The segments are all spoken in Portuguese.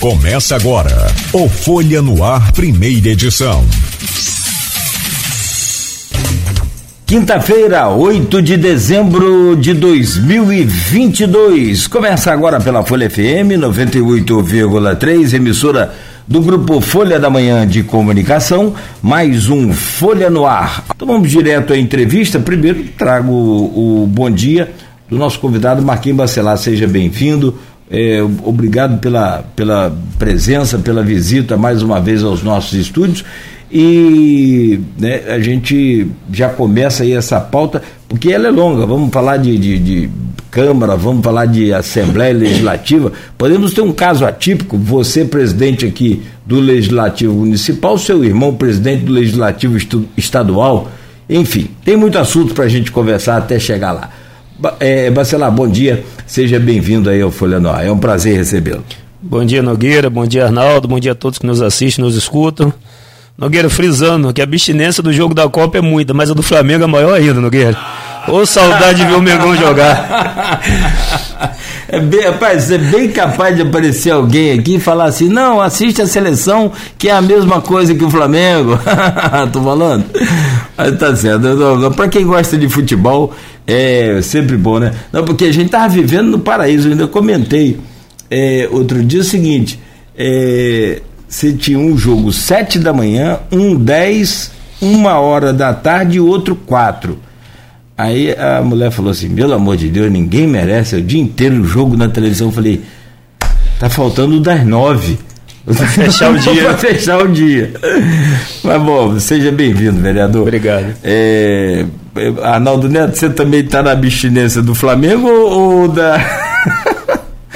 Começa agora o Folha no Ar, primeira edição. Quinta-feira, 8 de dezembro de 2022. Começa agora pela Folha FM 98,3, emissora do grupo Folha da Manhã de Comunicação, mais um Folha no Ar. Então vamos direto à entrevista. Primeiro trago o, o bom dia do nosso convidado Marquinhos Bacelar. Seja bem-vindo. É, obrigado pela, pela presença, pela visita mais uma vez aos nossos estúdios. E né, a gente já começa aí essa pauta, porque ela é longa, vamos falar de, de, de, Câmara, vamos falar de Assembleia Legislativa, podemos ter um caso atípico, você presidente aqui do Legislativo Municipal, seu irmão presidente do Legislativo Estadual, enfim, tem muito assunto para a gente conversar até chegar lá. É, Bacelar, bom dia, seja bem-vindo aí ao Folha Noir, é um prazer recebê-lo. Bom dia Nogueira, bom dia Arnaldo, bom dia a todos que nos assistem, nos escutam. Nogueira frisando que a abstinência do jogo da Copa é muita, mas a do Flamengo é maior ainda, Nogueira. Ô saudade de ver o Mengão jogar. É bem, rapaz, é bem capaz de aparecer alguém aqui e falar assim: não, assiste a seleção, que é a mesma coisa que o Flamengo. Tô falando? Mas tá certo. Para quem gosta de futebol, é sempre bom, né? Não, porque a gente tava vivendo no paraíso, eu ainda comentei é, outro dia o seguinte: é, você tinha um jogo sete da manhã, um dez, uma hora da tarde e outro quatro. Aí a mulher falou assim: pelo amor de Deus, ninguém merece o dia inteiro o jogo na televisão. Eu falei: tá faltando das nove. fechar o dia. para fechar o dia. Mas bom, seja bem-vindo, vereador. Obrigado. É, Arnaldo Neto, você também está na abstinência do Flamengo ou da.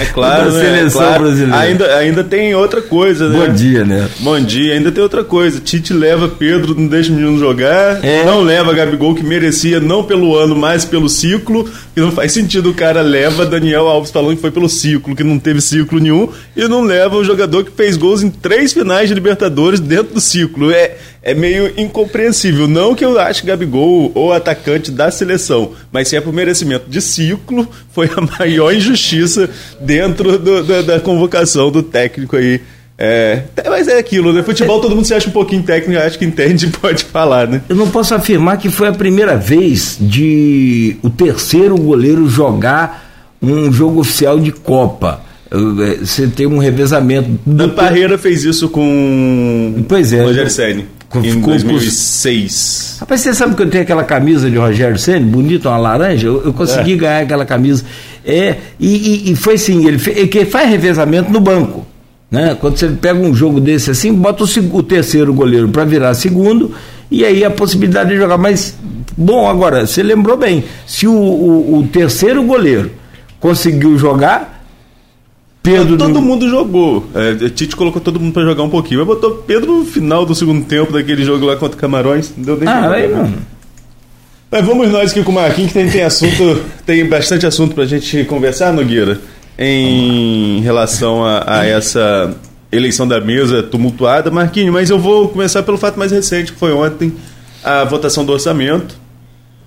É claro, da né? seleção é claro. brasileira. Ainda, ainda tem outra coisa, né? Bom dia, né? Bom dia, ainda tem outra coisa. Tite leva Pedro, não deixa o menino jogar. É. Não leva Gabigol, que merecia não pelo ano, mas pelo ciclo. Que não faz sentido o cara leva Daniel Alves falando que foi pelo ciclo, que não teve ciclo nenhum. E não leva o jogador que fez gols em três finais de Libertadores dentro do ciclo. É, é meio incompreensível. Não que eu ache Gabigol o atacante da seleção, mas se é por merecimento de ciclo, foi a maior injustiça dentro do, da, da convocação do técnico aí. É, mas é aquilo, né? Futebol todo mundo se acha um pouquinho técnico, acha que entende e pode falar, né? Eu não posso afirmar que foi a primeira vez de o terceiro goleiro jogar um jogo oficial de Copa. Eh, Você tem um revezamento. Dan Parreira fez isso com Pois é. Rogério Senni Com- em com- 2006. Rapaz, você sabe que eu tenho aquela camisa de Rogério Senna, bonita, uma laranja? Eu, eu consegui ganhar aquela camisa. É, e, e- e foi assim, ele, fe- ele faz revezamento no banco. Né? Quando você pega um jogo desse assim, bota o, o terceiro goleiro para virar segundo, e aí a possibilidade de jogar. Mas, bom, agora, você lembrou bem, se o, o- o terceiro goleiro conseguiu jogar, Pedro. todo mundo jogou. É, Tite colocou todo mundo pra jogar um pouquinho, mas botou Pedro no final do segundo tempo daquele jogo lá contra Camarões. Não deu nem Ah, aí né? não. Mas vamos nós aqui com o Marquinhos, que tem, tem assunto, tem bastante assunto pra gente conversar, Nogueira, em relação a, a essa eleição da mesa tumultuada. Marquinhos, mas eu vou começar pelo fato mais recente, que foi ontem, a votação do orçamento.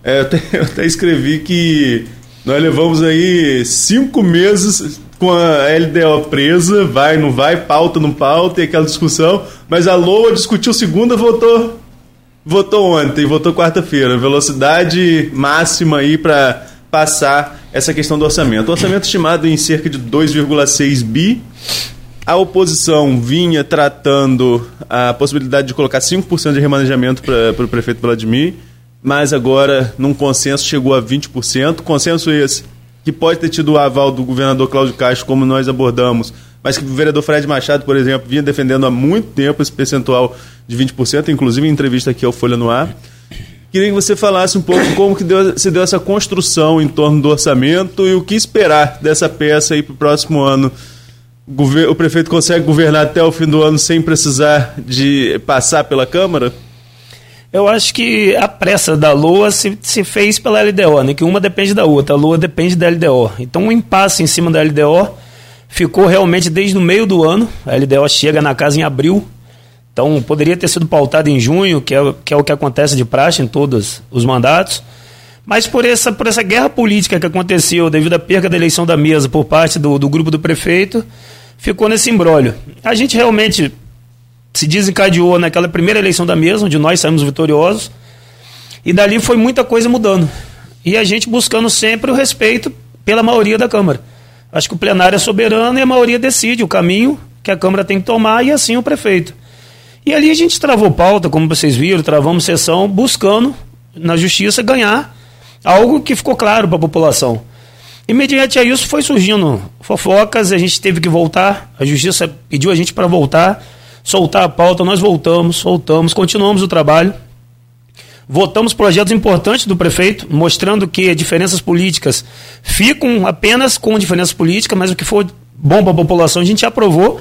É, eu, até, eu até escrevi que nós levamos aí cinco meses com a LDO presa, vai, não vai, pauta, não pauta, e aquela discussão, mas a LOA discutiu segunda, votou Votou ontem, votou quarta-feira. Velocidade máxima aí para passar essa questão do orçamento. O orçamento estimado em cerca de 2,6 bi. A oposição vinha tratando a possibilidade de colocar 5% de remanejamento para o prefeito Vladimir, mas agora, num consenso, chegou a 20%. Consenso esse que pode ter tido o aval do governador Cláudio Castro, como nós abordamos, mas que o vereador Fred Machado, por exemplo, vinha defendendo há muito tempo esse percentual de 20%, inclusive em entrevista aqui ao Folha no Ar. Queria que você falasse um pouco como que deu, se deu essa construção em torno do orçamento e o que esperar dessa peça aí para o próximo ano. O prefeito consegue governar até o fim do ano sem precisar de passar pela Câmara? Eu acho que a pressa da LOA se, se fez pela LDO, né? Que uma depende da outra. A LOA depende da LDO. Então o impasse em cima da LDO ficou realmente desde o meio do ano. A LDO chega na casa em abril. Então poderia ter sido pautado em junho, que é, que é o que acontece de praxe em todos os mandatos. Mas por essa, por essa guerra política que aconteceu devido à perca da eleição da mesa por parte do, do grupo do prefeito, ficou nesse embrólio. A gente realmente se desencadeou naquela primeira eleição da mesa, onde nós saímos vitoriosos, e dali foi muita coisa mudando. E a gente buscando sempre o respeito pela maioria da Câmara. Acho que o plenário é soberano e a maioria decide o caminho que a Câmara tem que tomar e assim o prefeito. E ali a gente travou pauta, como vocês viram, travamos sessão, buscando na justiça ganhar algo que ficou claro para a população. E mediante a isso foi surgindo fofocas, a gente teve que voltar, a justiça pediu a gente para voltar, soltar a pauta, nós voltamos, voltamos, continuamos o trabalho. Votamos projetos importantes do prefeito, mostrando que diferenças políticas ficam apenas com diferenças políticas, mas o que for bom para a população a gente aprovou.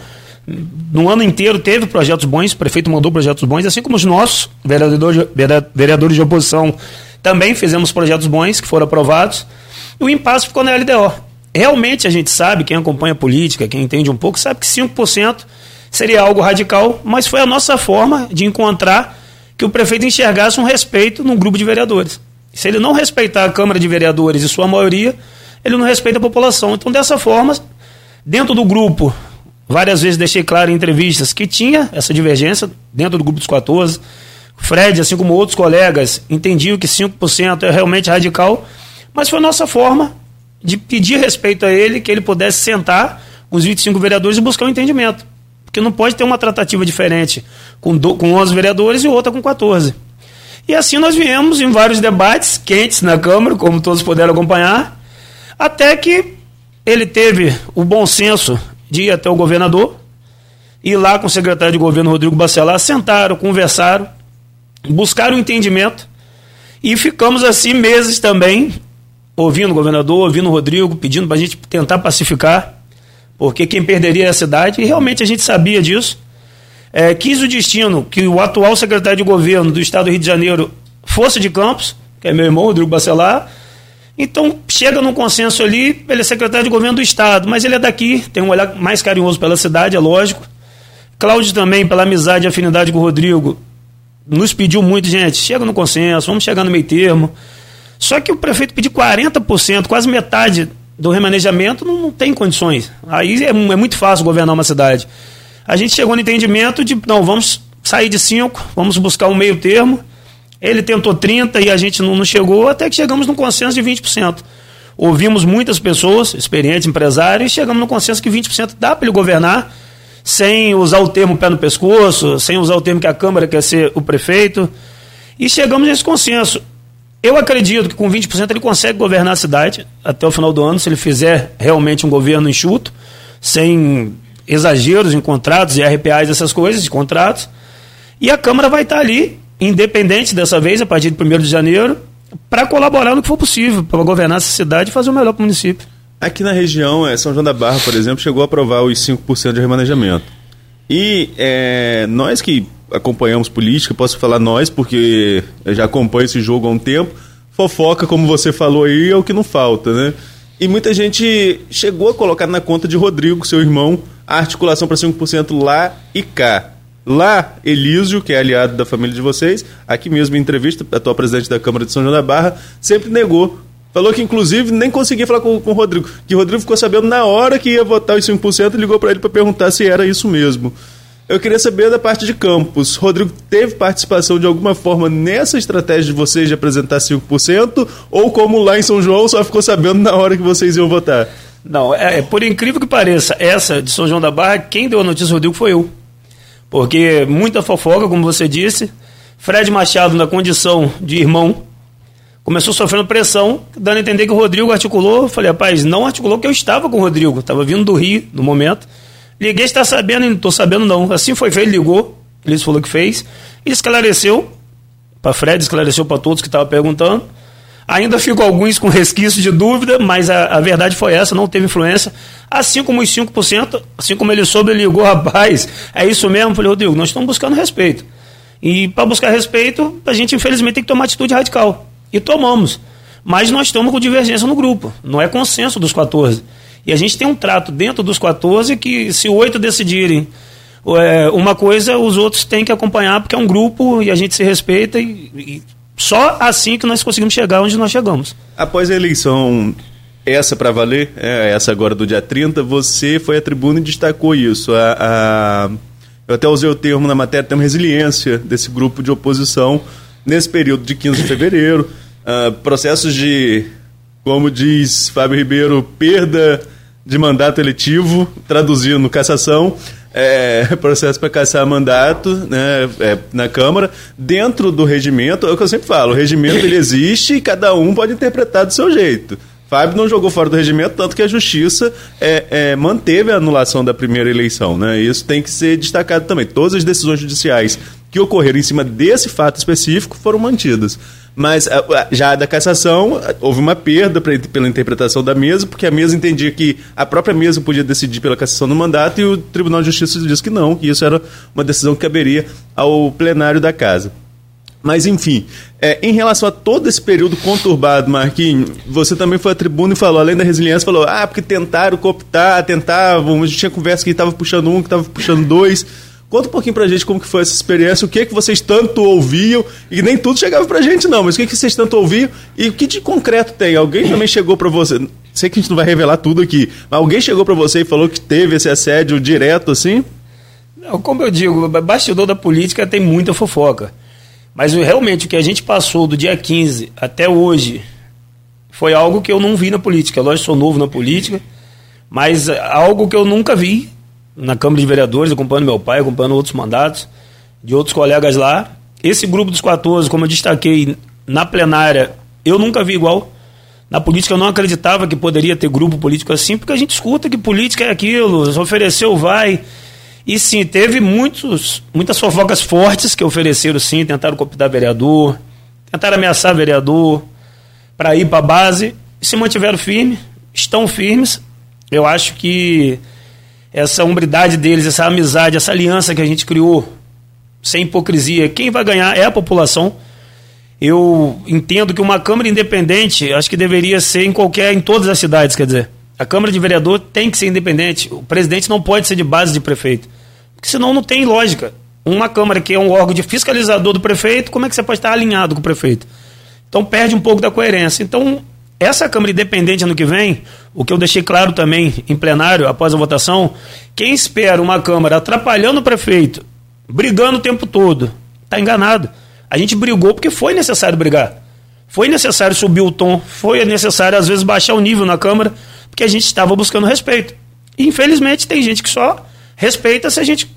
No ano inteiro teve projetos bons, o prefeito mandou projetos bons, assim como os nossos, vereadores, vereadores de oposição, também fizemos projetos bons que foram aprovados. E o impasse ficou na LDO. Realmente a gente sabe, quem acompanha a política, quem entende um pouco, sabe que 5% seria algo radical, mas foi a nossa forma de encontrar que o prefeito enxergasse um respeito num grupo de vereadores. Se ele não respeitar a Câmara de Vereadores e sua maioria, ele não respeita a população. Então, dessa forma, dentro do grupo, várias vezes deixei claro em entrevistas que tinha essa divergência dentro do grupo dos 14. Fred, assim como outros colegas, entendiam que 5% é realmente radical, mas foi a nossa forma de pedir respeito a ele, que ele pudesse sentar com os 25 vereadores e buscar um entendimento. Porque não pode ter uma tratativa diferente com, do, com 11 vereadores e outra com 14. E assim nós viemos em vários debates quentes na Câmara, como todos puderam acompanhar, até que ele teve o bom senso de ir até o governador, ir lá com o secretário de governo Rodrigo Bacelar, sentaram, conversaram, buscaram um entendimento e ficamos assim meses também, ouvindo o governador, ouvindo o Rodrigo, pedindo para a gente tentar pacificar porque quem perderia é a cidade, e realmente a gente sabia disso. É, quis o destino que o atual secretário de governo do estado do Rio de Janeiro fosse de Campos, que é meu irmão, Rodrigo Bacelar. Então, chega num consenso ali, ele é secretário de governo do estado, mas ele é daqui, tem um olhar mais carinhoso pela cidade, é lógico. Cláudio também, pela amizade e afinidade com o Rodrigo, nos pediu muito, gente, chega no consenso, vamos chegar no meio termo. Só que o prefeito pediu 40%, quase metade do remanejamento não, não tem condições. Aí é, é, muito fácil governar uma cidade. A gente chegou no entendimento de, não, vamos sair de 5, vamos buscar um meio termo. Ele tentou 30 e a gente não, não chegou, até que chegamos num consenso de 20%. Ouvimos muitas pessoas, experientes empresários, e chegamos no consenso que 20% dá para ele governar, sem usar o termo pé no pescoço, sem usar o termo que a Câmara quer ser o prefeito. E chegamos nesse consenso. Eu acredito que com 20% ele consegue governar a cidade até o final do ano, se ele fizer realmente um governo enxuto, sem exageros em contratos e RPAs, essas coisas, de contratos. E a Câmara vai estar ali, independente dessa vez, a partir de 1 de janeiro, para colaborar no que for possível, para governar essa cidade e fazer o melhor para o município. Aqui na região, é, São João da Barra, por exemplo, chegou a aprovar os 5% de remanejamento. E é, nós que acompanhamos política, posso falar nós, porque eu já acompanho esse jogo há um tempo. Fofoca, como você falou aí, é o que não falta, né? E muita gente chegou a colocar na conta de Rodrigo, seu irmão, a articulação para 5% lá e cá. Lá, Elísio, que é aliado da família de vocês, aqui mesmo em entrevista, atual presidente da Câmara de São João da Barra, sempre negou. Falou que, inclusive, nem conseguia falar com, com o Rodrigo. Que o Rodrigo ficou sabendo na hora que ia votar os 5% e ligou para ele para perguntar se era isso mesmo. Eu queria saber da parte de Campos. Rodrigo teve participação de alguma forma nessa estratégia de vocês de apresentar 5%? Ou como lá em São João só ficou sabendo na hora que vocês iam votar? Não, é, é por incrível que pareça, essa de São João da Barra, quem deu a notícia Rodrigo foi eu. Porque muita fofoca, como você disse. Fred Machado, na condição de irmão, começou sofrendo pressão, dando a entender que o Rodrigo articulou. Falei, rapaz, não articulou que eu estava com o Rodrigo, estava vindo do Rio no momento Liguei, está sabendo? Não estou sabendo, não. Assim foi feito, ligou. Ele falou que fez. E esclareceu para Fred, esclareceu para todos que estavam perguntando. Ainda ficam alguns com resquício de dúvida, mas a, a, verdade foi essa, não teve influência. Assim como os 5%, assim como ele soube, ele ligou, rapaz, é isso mesmo? falei, Rodrigo, nós estamos buscando respeito. E para buscar respeito, a gente infelizmente tem que tomar atitude radical. E tomamos. Mas nós estamos com divergência no grupo, não é consenso dos 14. E a gente tem um trato dentro dos 14 que, se oito decidirem é, uma coisa, os outros têm que acompanhar, porque é um grupo e a gente se respeita e, e só assim que nós conseguimos chegar onde nós chegamos. Após a eleição essa para valer, é, essa agora do dia 30, você foi à tribuna e destacou isso. A, a, eu até usei o termo na matéria, tem uma resiliência desse grupo de oposição nesse período de 15 de fevereiro. Uh, processos de, como diz Fábio Ribeiro, perda de mandato eletivo, traduzindo cassação, é, processo para caçar mandato né, é, na Câmara, dentro do regimento, é o que eu sempre falo, o regimento ele existe e cada um pode interpretar do seu jeito. Fábio não jogou fora do regimento, tanto que a justiça é, é, manteve a anulação da primeira eleição. Né? Isso tem que ser destacado também. Todas as decisões judiciais que ocorreram em cima desse fato específico foram mantidas. Mas já da cassação, houve uma perda pela interpretação da mesa, porque a mesa entendia que a própria mesa podia decidir pela cassação do mandato e o Tribunal de Justiça disse que não, que isso era uma decisão que caberia ao plenário da casa. Mas, enfim, é, em relação a todo esse período conturbado, Marquinhos, você também foi à tribuna e falou, além da resiliência, falou, ah, porque tentaram cooptar, tentavam, a gente tinha conversa que estava puxando um, que estava puxando dois. Conta um pouquinho pra gente como que foi essa experiência, o que que vocês tanto ouviam, e nem tudo chegava pra gente não, mas o que que vocês tanto ouviam, e o que de concreto tem? Alguém também chegou pra você, sei que a gente não vai revelar tudo aqui, mas alguém chegou pra você e falou que teve esse assédio direto assim? Não, como eu digo, bastidor da política tem muita fofoca. Mas realmente o que a gente passou do dia 15 até hoje foi algo que eu não vi na política. Lógico, sou novo na política, mas algo que eu nunca vi na Câmara de Vereadores, acompanhando meu pai, acompanhando outros mandatos de outros colegas lá. Esse grupo dos 14, como eu destaquei na plenária, eu nunca vi igual. Na política eu não acreditava que poderia ter grupo político assim, porque a gente escuta que política é aquilo, ofereceu, vai. E sim, teve muitos, muitas fofocas fortes que ofereceram sim, tentaram cooptar vereador, tentaram ameaçar vereador para ir para a base e se mantiveram firmes, estão firmes. Eu acho que essa umbridade deles, essa amizade, essa aliança que a gente criou, sem hipocrisia, quem vai ganhar é a população. Eu entendo que uma Câmara independente, acho que deveria ser em qualquer, em todas as cidades, quer dizer. A Câmara de Vereador tem que ser independente. O presidente não pode ser de base de prefeito. Porque senão não tem lógica. Uma Câmara que é um órgão de fiscalizador do prefeito, como é que você pode estar alinhado com o prefeito? Então perde um pouco da coerência. Então, essa Câmara Independente ano que vem, o que eu deixei claro também em plenário após a votação, quem espera uma Câmara atrapalhando o prefeito, brigando o tempo todo, está enganado. A gente brigou porque foi necessário brigar. Foi necessário subir o tom, foi necessário às vezes baixar o nível na Câmara porque a gente estava buscando respeito. E, infelizmente, tem gente que só respeita se a gente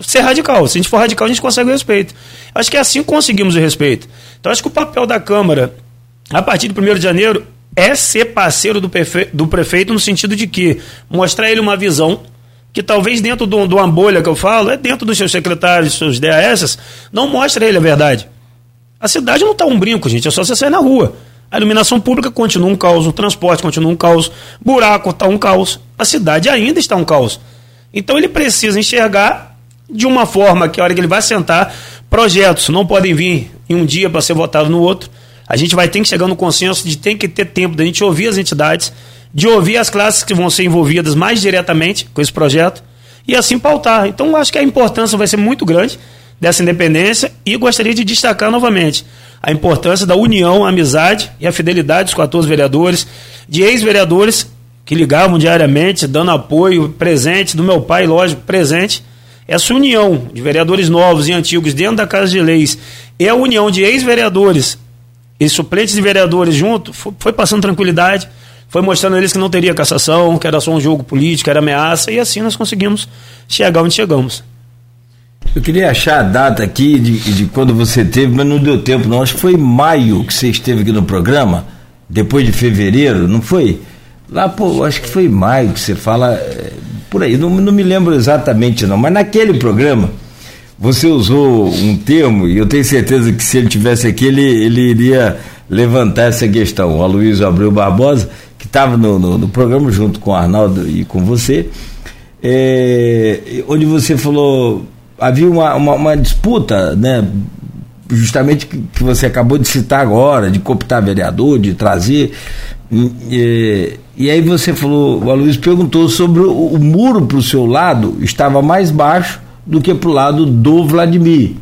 ser radical. Se a gente for radical, a gente consegue o respeito. Acho que é assim que conseguimos o respeito. Então, acho que o papel da Câmara, a partir do 1 de janeiro, é ser parceiro do, prefeito, do prefeito no sentido de que mostrar ele uma visão que talvez dentro de uma bolha que eu falo, é dentro dos seus secretários, seus DAS, não mostra ele a verdade. A cidade não está um brinco, gente, é só você sair na rua. A iluminação pública continua um caos, o transporte continua um caos, buraco está um caos, a cidade ainda está um caos. Então ele precisa enxergar de uma forma que a hora que ele vai sentar, projetos não podem vir em um dia para ser votado no outro. A gente vai ter que chegar no consenso de tem que ter tempo da gente ouvir as entidades, de ouvir as classes que vão ser envolvidas mais diretamente com esse projeto e assim pautar. Então acho que a importância vai ser muito grande dessa independência e gostaria de destacar novamente a importância da união, a amizade e a fidelidade dos 14 vereadores, de ex-vereadores que ligavam diariamente, dando apoio, presente, do meu pai, lógico, presente. Essa união de vereadores novos e antigos dentro da Casa de Leis e a união de ex-vereadores e suplentes de vereadores junto foi passando tranquilidade, foi mostrando a eles que não teria cassação, que era só um jogo político, era ameaça, e assim nós conseguimos chegar onde chegamos. Eu queria achar a data aqui de, de quando você teve, mas não deu tempo não. Acho que foi maio que você esteve aqui no programa, depois de fevereiro, não foi? Lá, pô, acho que foi maio que você fala, é, por aí, não, não me lembro exatamente não, mas naquele programa você usou um termo, e eu tenho certeza que se ele tivesse aqui, ele, ele iria levantar essa questão. O Aloysio Abreu Barbosa, que estava no, no, no, programa junto com o Arnaldo e com você, é, onde você falou havia uma, uma, uma, disputa, né? Justamente que, você acabou de citar agora, de cooptar vereador, de trazer. E, e aí você falou, o Aloysio perguntou sobre o, o muro para o seu lado estava mais baixo do que para o lado do Vladimir.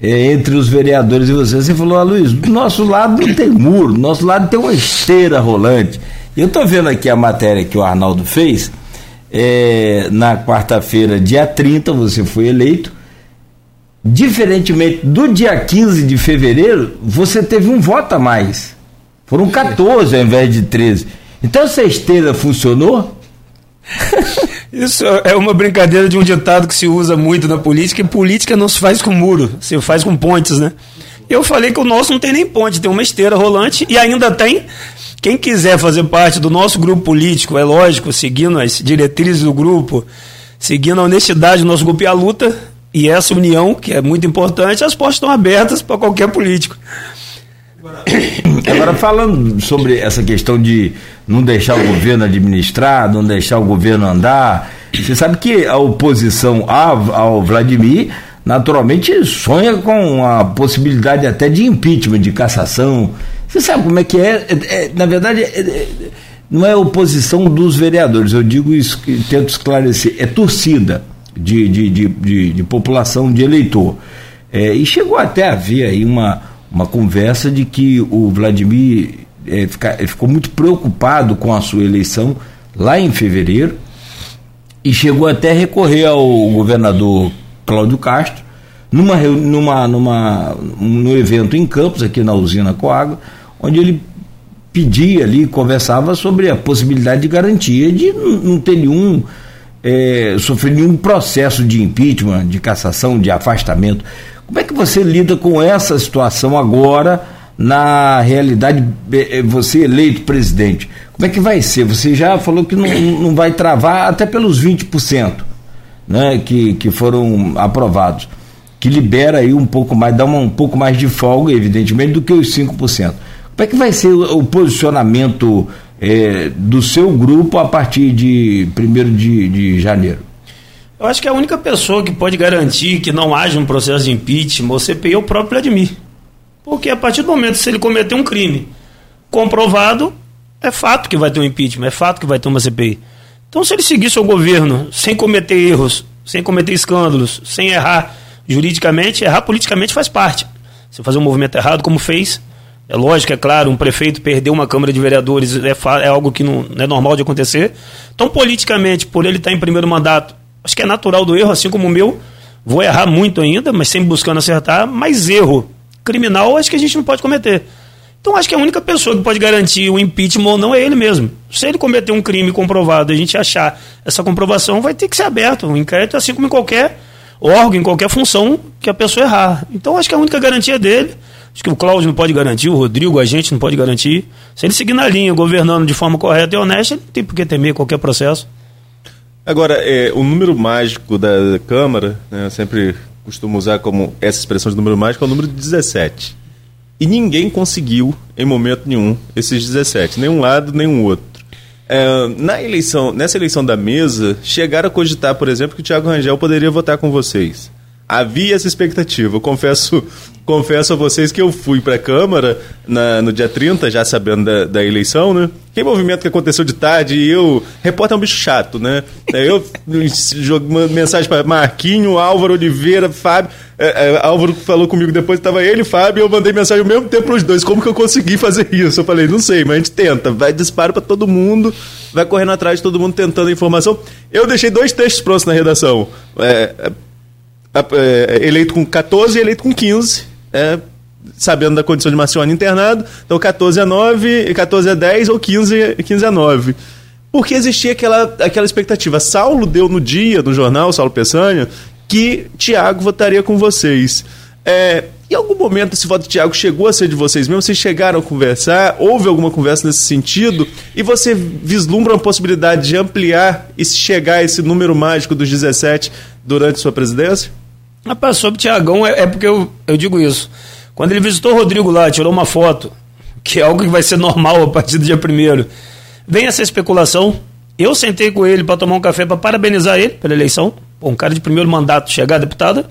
É, entre os vereadores e você. Você falou, Aloysio, do nosso lado não tem muro, do nosso lado tem uma esteira rolante. Eu estou vendo aqui a matéria que o Arnaldo fez. É, na quarta-feira, dia 30, você foi eleito. Diferentemente do dia 15 de fevereiro, você teve um voto a mais. Foram 14 ao invés de 13. Então essa esteira funcionou? Isso é uma brincadeira de um ditado que se usa muito na política, e política não se faz com muro, se faz com pontes, né? Eu falei que o nosso não tem nem ponte, tem uma esteira rolante e ainda tem. Quem quiser fazer parte do nosso grupo político, é lógico, seguindo as diretrizes do grupo, seguindo a honestidade do nosso grupo e a luta, e essa união, que é muito importante, as portas estão abertas para qualquer político. Agora, falando sobre essa questão de não deixar o governo administrar, não deixar o governo andar, você sabe que a oposição ao Vladimir naturalmente sonha com a possibilidade até de impeachment, de cassação. Você sabe como é que é? é, é na verdade, é, é, não é oposição dos vereadores, eu digo isso, tento esclarecer, é torcida de, de, de, de, de população, de eleitor. É, e chegou até a haver aí uma, uma conversa de que o Vladimir é, fica, ficou muito preocupado com a sua eleição lá em fevereiro e chegou até a recorrer ao governador Cláudio Castro, numa, numa, numa, no evento em Campos, aqui na usina Coágua, onde ele pedia ali, conversava sobre a possibilidade de garantia de não ter nenhum, é, sofrer nenhum processo de impeachment, de cassação, de afastamento. Como é que você lida com essa situação agora, na realidade, é, é, você eleito presidente? Como é que vai ser? Você já falou que não, não vai travar até pelos 20% né, que, que foram aprovados, que libera aí um pouco mais, dá uma, um pouco mais de folga, evidentemente, do que os 5%. Como é que vai ser o, o posicionamento é, do seu grupo a partir de 1 de, de janeiro? Eu acho que a única pessoa que pode garantir que não haja um processo de impeachment ou CPI é o próprio Vladimir. Porque a partir do momento se ele cometer um crime comprovado, é fato que vai ter um impeachment, é fato que vai ter uma CPI. Então, se ele seguir seu governo sem cometer erros, sem cometer escândalos, sem errar juridicamente, errar politicamente faz parte. Se fazer um movimento errado, como fez, é lógico, é claro, um prefeito perder uma Câmara de Vereadores é, é algo que não, não, é normal de acontecer. Então, politicamente, por ele estar em primeiro mandato, acho que é natural do erro, assim como o meu. Vou errar muito ainda, mas sempre buscando acertar. Mas erro criminal, acho que a gente não pode cometer. Então acho que a única pessoa que pode garantir o impeachment ou não é ele mesmo. Se ele cometer um crime comprovado a gente achar essa comprovação, vai ter que ser aberto. Um inquérito, assim como em qualquer órgão, em qualquer função que a pessoa errar. Então acho que a única garantia é dele. Acho que o Cláudio não pode garantir, o Rodrigo, a gente não pode garantir. Se ele seguir na linha, governando de forma correta e honesta, ele não tem por que temer qualquer processo. Agora, é, o número mágico da Câmara, né, eu sempre costumo usar como essa expressão de número mágico, é o número 17. E ninguém conseguiu, em momento nenhum, esses 17, nem um lado, nem um outro. É, na eleição, nessa eleição da mesa, chegaram a cogitar, por exemplo, que o Thiago Rangel poderia votar com vocês. Havia essa expectativa. Eu confesso, confesso a vocês que eu fui para a Câmara na, no dia 30, já sabendo da, da, eleição, né? Que movimento que aconteceu de tarde e eu. Repórter é um bicho chato, né? Eu jogo mensagem para Marquinho, Álvaro Oliveira, Fábio. É, é, Álvaro falou comigo depois, estava ele, Fábio, eu mandei mensagem ao mesmo tempo para os dois. Como que eu consegui fazer isso? Eu falei, não sei, mas a gente tenta. Vai disparo para todo mundo, vai correndo atrás de todo mundo tentando a informação. Eu deixei dois textos prontos na redação. É, é, eleito com 14 e eleito com 15. É, sabendo da condição de Marcione internado, então 14 a 9, 14 a 10 ou 15, 15 a 9. Porque existia aquela, aquela expectativa. Saulo deu no dia, no jornal, Saulo Peçanha, que Tiago votaria com vocês. É, em algum momento esse voto de Tiago chegou a ser de vocês mesmo? Vocês chegaram a conversar? Houve alguma conversa nesse sentido? E você vislumbra uma possibilidade de ampliar e chegar a esse número mágico dos 17 durante sua presidência? Rapaz, sobre Tiagão, é, é, porque eu, eu digo isso. Quando ele visitou o Rodrigo lá, tirou uma foto, que é algo que vai ser normal a partir do dia primeiro, vem essa especulação. Eu sentei com ele para tomar um café para parabenizar ele pela eleição. Um cara de primeiro mandato chegar a deputada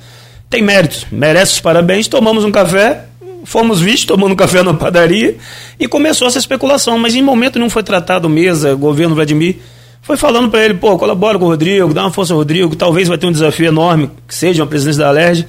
tem méritos, merece os parabéns. Tomamos um café, fomos vistos tomando café na padaria e começou essa especulação. Mas em momento nenhum foi tratado mesa, governo Vladimir foi falando para ele, pô, colabora com o Rodrigo, dá uma força ao Rodrigo, talvez vai ter um desafio enorme, que seja uma presidência da Alerj.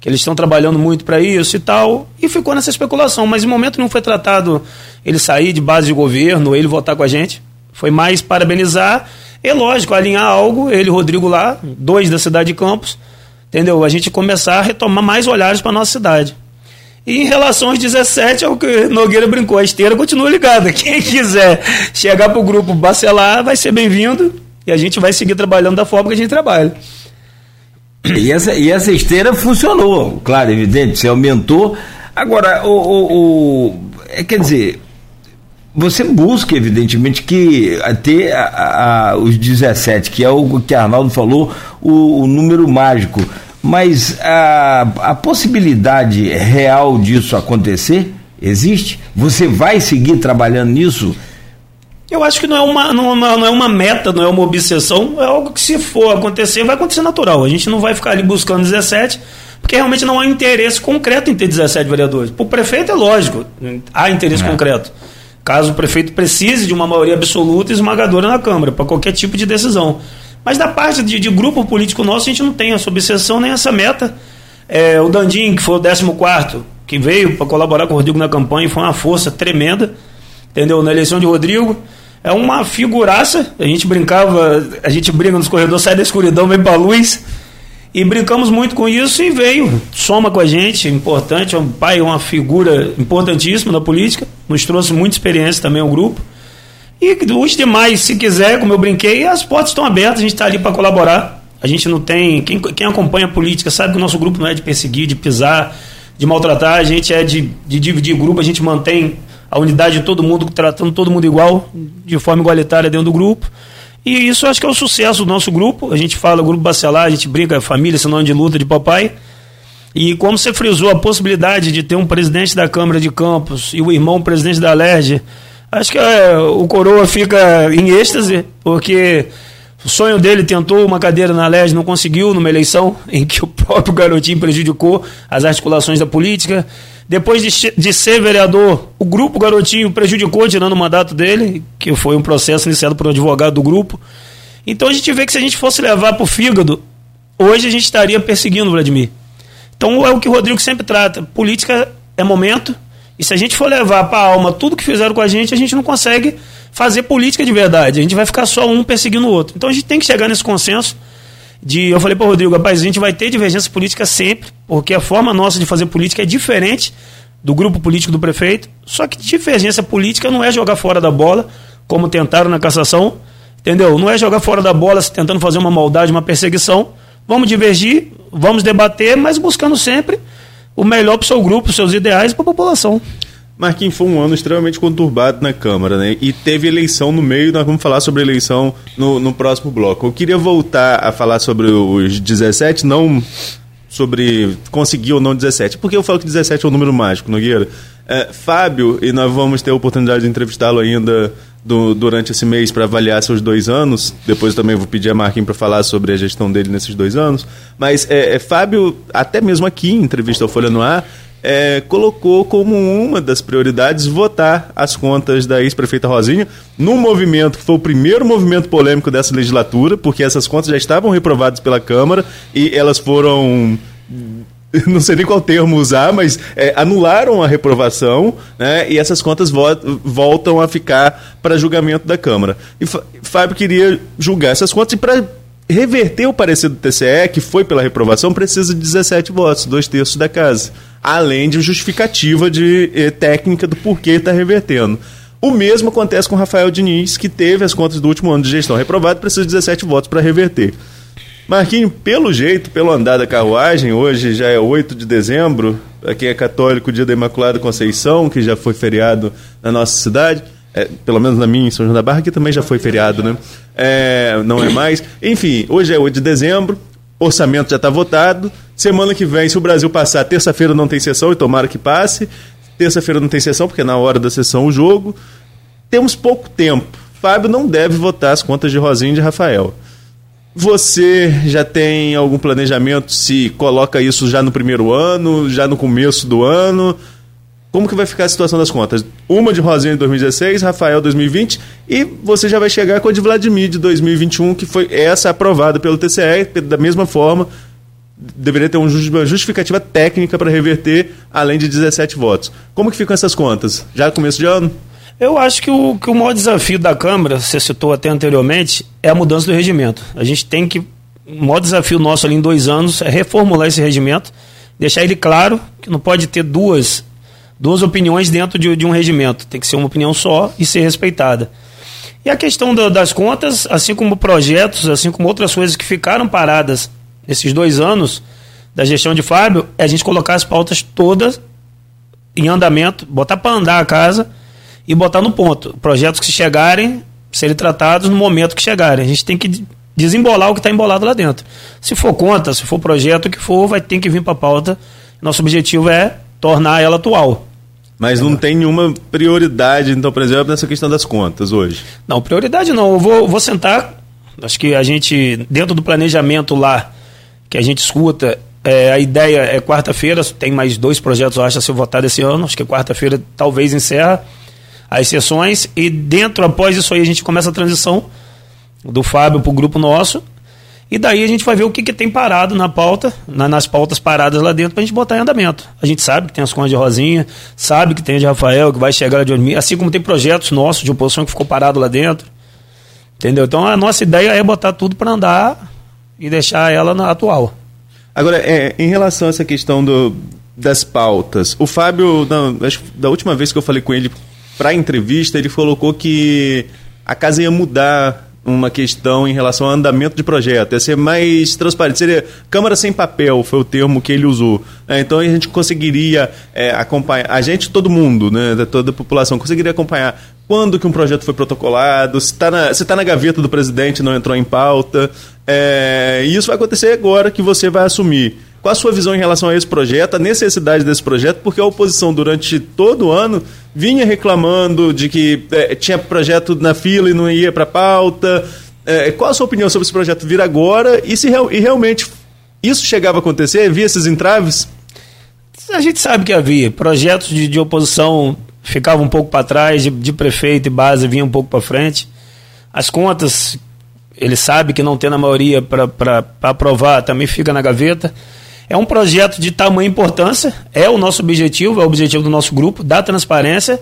que eles estão trabalhando muito para isso e tal, e ficou nessa especulação. Mas em momento não foi tratado ele sair de base de governo, ele votar com a gente. Foi mais parabenizar, é lógico, alinhar algo, ele e Rodrigo lá, dois da cidade de Campos, entendeu? A gente começar a retomar mais olhares para nossa cidade. E em relação aos 17, é o que Nogueira brincou, a esteira continua ligada. Quem quiser chegar para o grupo Bacelar vai ser bem-vindo e a gente vai seguir trabalhando da forma que a gente trabalha. E essa, e essa esteira funcionou, claro, evidente, você aumentou. Agora, o, o, o é, quer dizer, você busca, evidentemente, que ter a, a, os 17, que é o que Arnaldo falou, o, o número mágico. Mas a, a possibilidade real disso acontecer existe? Você vai seguir trabalhando nisso? Eu acho que não é, uma, não, não, é uma meta, não é uma obsessão, é algo que se for acontecer, vai acontecer natural. A gente não vai ficar ali buscando 17, porque realmente não há interesse concreto em ter 17 vereadores. Para o prefeito é lógico, há interesse é. concreto. Caso o prefeito precise de uma maioria absoluta e esmagadora na Câmara, para qualquer tipo de decisão. Mas da parte de, de, grupo político nosso, a gente não tem essa obsessão nem essa meta. É, o Dandim, que foi o 14, que veio para colaborar com o Rodrigo na campanha, foi uma força tremenda, entendeu? Na eleição de Rodrigo. É uma figuraça. A gente brincava, a gente brinca nos corredores, sai da escuridão, vem para luz. E brincamos muito com isso e veio, soma com a gente, importante, é um pai, uma figura importantíssima na política, nos trouxe muita experiência também ao grupo. E os demais, se quiser, como eu brinquei, as portas estão abertas, a gente está ali para colaborar. A gente não tem. Quem, quem acompanha a política sabe que o nosso grupo não é de perseguir, de pisar, de maltratar, a gente é de, de dividir grupo, a gente mantém a unidade de todo mundo, tratando todo mundo igual, de forma igualitária dentro do grupo. E isso acho que é o sucesso do nosso grupo. A gente fala grupo Bacelar, a gente brinca, família, sinônimo de luta de papai. E como você frisou a possibilidade de ter um presidente da Câmara de Campos e o irmão presidente da LERJ Acho que é, o Coroa fica em êxtase, porque o sonho dele tentou uma cadeira na LES, não conseguiu numa eleição em que o próprio garotinho prejudicou as articulações da política. Depois de, de ser vereador, o grupo Garotinho prejudicou, tirando o mandato dele, que foi um processo iniciado por um advogado do grupo. Então a gente vê que se a gente fosse levar para o fígado, hoje a gente estaria perseguindo o Vladimir. Então é o que o Rodrigo sempre trata: política é momento, e se a gente for levar para a alma tudo que fizeram com a gente, a gente não consegue fazer política de verdade. A gente vai ficar só um perseguindo o outro. Então a gente tem que chegar nesse consenso de. Eu falei para o Rodrigo, rapaz, a gente vai ter divergência política sempre, porque a forma nossa de fazer política é diferente do grupo político do prefeito. Só que divergência política não é jogar fora da bola, como tentaram na cassação. Entendeu? Não é jogar fora da bola tentando fazer uma maldade, uma perseguição. Vamos divergir, vamos debater, mas buscando sempre o melhor para o seu grupo, seus ideais para a população. Marquinhos, foi um ano extremamente conturbado na Câmara, né? E teve eleição no meio, nós vamos falar sobre eleição no, no próximo bloco. Eu queria voltar a falar sobre os 17, não sobre conseguir ou não 17. Porque eu falo que 17 é um número mágico, Nogueira. É, Fábio, e nós vamos ter a oportunidade de entrevistá-lo ainda do, durante esse mês para avaliar seus dois anos. Depois também vou pedir a Marquinhos para falar sobre a gestão dele nesses dois anos. Mas é, é, Fábio, até mesmo aqui em entrevista ao Folha no é, colocou como uma das prioridades votar as contas da ex-prefeita Rosinha, num movimento que foi o primeiro movimento polêmico dessa legislatura, porque essas contas já estavam reprovadas pela Câmara e elas foram não sei nem qual termo usar, mas é, anularam a reprovação né, e essas contas vo voltam a ficar para julgamento da Câmara. E Fábio queria julgar essas contas e para reverter o parecer do TCE, que foi pela reprovação, precisa de 17 votos, dois terços da casa, além de justificativa de eh, técnica do porquê está revertendo. O mesmo acontece com Rafael Diniz, que teve as contas do último ano de gestão reprovado, precisa de 17 votos para reverter. Marquinho, pelo jeito, pelo andar da carruagem, hoje já é 8 de dezembro, para quem é católico, dia da Imaculada Conceição, que já foi feriado na nossa cidade, é, pelo menos na minha, em São João da Barra, que também já foi feriado, né? É, não é mais. Enfim, hoje é 8 de dezembro, orçamento já está votado. Semana que vem, se o Brasil passar, terça-feira não tem sessão, e tomara que passe. Terça-feira não tem sessão, porque é na hora da sessão o jogo. Temos pouco tempo. Fábio não deve votar as contas de Rosinho e de Rafael. Você já tem algum planejamento se coloca isso já no primeiro ano, já no começo do ano? Como que vai ficar a situação das contas? Uma de Rosinha de 2016, Rafael 2020 e você já vai chegar com a de Vladimir de 2021, que foi essa aprovada pelo TCE, da mesma forma, deveria ter uma justificativa técnica para reverter, além de 17 votos. Como que ficam essas contas? Já começo de ano? Eu acho que o, que o maior desafio da Câmara, você citou até anteriormente, é a mudança do regimento. A gente tem que. O maior desafio nosso ali em dois anos é reformular esse regimento, deixar ele claro que não pode ter duas, duas opiniões dentro de, de um regimento. Tem que ser uma opinião só e ser respeitada. E a questão das contas, assim como projetos, assim como outras coisas que ficaram paradas nesses dois anos da gestão de Fábio, é a gente colocar as pautas todas em andamento, botar para andar a casa e botar no ponto. Projetos que chegarem, serem tratados no momento que chegarem. A gente tem que desembolar o que está embolado lá dentro. Se for conta, se for projeto, o que for, vai ter que vir para a pauta. Nosso objetivo é tornar ela atual. Mas não tem nenhuma prioridade, então, por exemplo, nessa questão das contas hoje? Não, prioridade não. Eu vou, vou sentar. Acho que a gente, dentro do planejamento lá, que a gente escuta, é, a ideia é quarta-feira, tem mais dois projetos, eu acho, a ser votado esse ano. Acho que quarta-feira talvez encerra as sessões. E dentro, após isso aí, a gente começa a transição do Fábio para o grupo nosso. E daí a gente vai ver o que, que tem parado na pauta, na, nas pautas paradas lá dentro, para a gente botar em andamento. A gente sabe que tem as contas de Rosinha, sabe que tem a de Rafael, que vai chegar a de Ormi, assim como tem projetos nossos de oposição que ficou parado lá dentro. Entendeu? Então a nossa ideia é botar tudo para andar e deixar ela na atual. Agora, é, em relação a essa questão do, das pautas, o Fábio, da, acho, da última vez que eu falei com ele para entrevista, ele colocou que a casa ia mudar uma questão em relação ao andamento de projeto, é ser mais transparente, seria Câmara sem papel, foi o termo que ele usou. É, então a gente conseguiria é, acompanhar, a gente, todo mundo, né, toda a população, conseguiria acompanhar quando que um projeto foi protocolado, se está na, tá na gaveta do presidente não entrou em pauta. É, e isso vai acontecer agora que você vai assumir. Qual a sua visão em relação a esse projeto, a necessidade desse projeto? Porque a oposição, durante todo o ano, vinha reclamando de que é, tinha projeto na fila e não ia para pauta. É, qual a sua opinião sobre esse projeto vir agora e se e realmente isso chegava a acontecer? Havia esses entraves? A gente sabe que havia. Projetos de, de oposição ficavam um pouco para trás, de, de prefeito e base vinham um pouco para frente. As contas, ele sabe que não tem na maioria para aprovar, também fica na gaveta. É um projeto de tamanha importância, é o nosso objetivo, é o objetivo do nosso grupo, da transparência.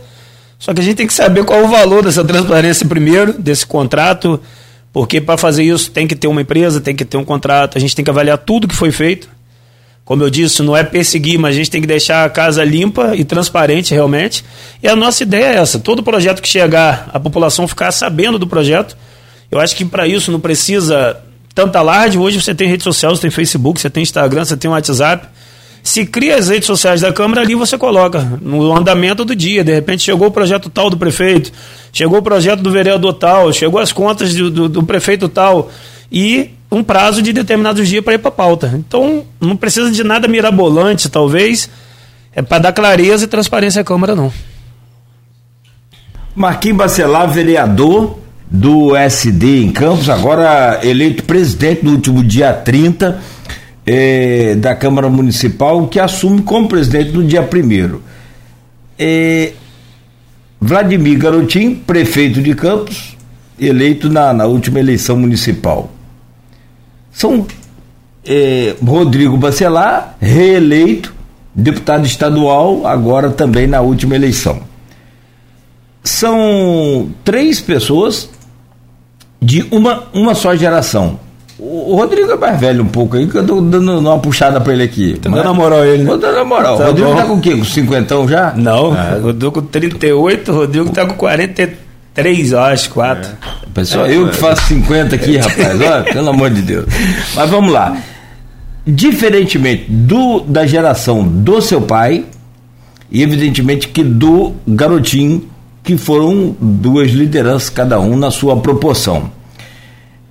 Só que a gente tem que saber qual o valor dessa transparência primeiro, desse contrato, porque para fazer isso tem que ter uma empresa, tem que ter um contrato, a gente tem que avaliar tudo que foi feito. Como eu disse, não é perseguir, mas a gente tem que deixar a casa limpa e transparente realmente. E a nossa ideia é essa: todo projeto que chegar, a população ficar sabendo do projeto. Eu acho que para isso não precisa tanta alarde. Hoje você tem rede social, você tem Facebook, você tem Instagram, você tem WhatsApp. Se cria as redes sociais da Câmara, ali você coloca no andamento do dia. De repente chegou o projeto tal do prefeito, chegou o projeto do vereador tal, chegou as contas do, do, do prefeito tal. E um prazo de determinados dias para ir para pauta. Então, não precisa de nada mirabolante, talvez, é para dar clareza e transparência à Câmara, não. Marquinhos Bacelar, vereador do SD em Campos, agora eleito presidente no último dia 30 eh, da Câmara Municipal, que assume como presidente no dia 1 eh, Vladimir Garotinho, prefeito de Campos, eleito na, na última eleição municipal. São eh, Rodrigo Bacelar, reeleito, deputado estadual, agora também na última eleição. São três pessoas de uma, uma só geração. O Rodrigo é mais velho um pouco aí, que eu tô dando uma puxada pra ele aqui. Tá dando a moral ele, né? Tô dando a moral. Tá o Rodrigo bom. tá com o quê? Com 50 já? Não, ah. Rodrigo com 38, o Rodrigo tá com 43, eu acho, 4. É. Pessoal, é, eu que faço 50 aqui, rapaz, pelo amor de Deus. Mas vamos lá. Diferentemente do da geração do seu pai, e evidentemente que do garotinho que foram duas lideranças, cada um na sua proporção.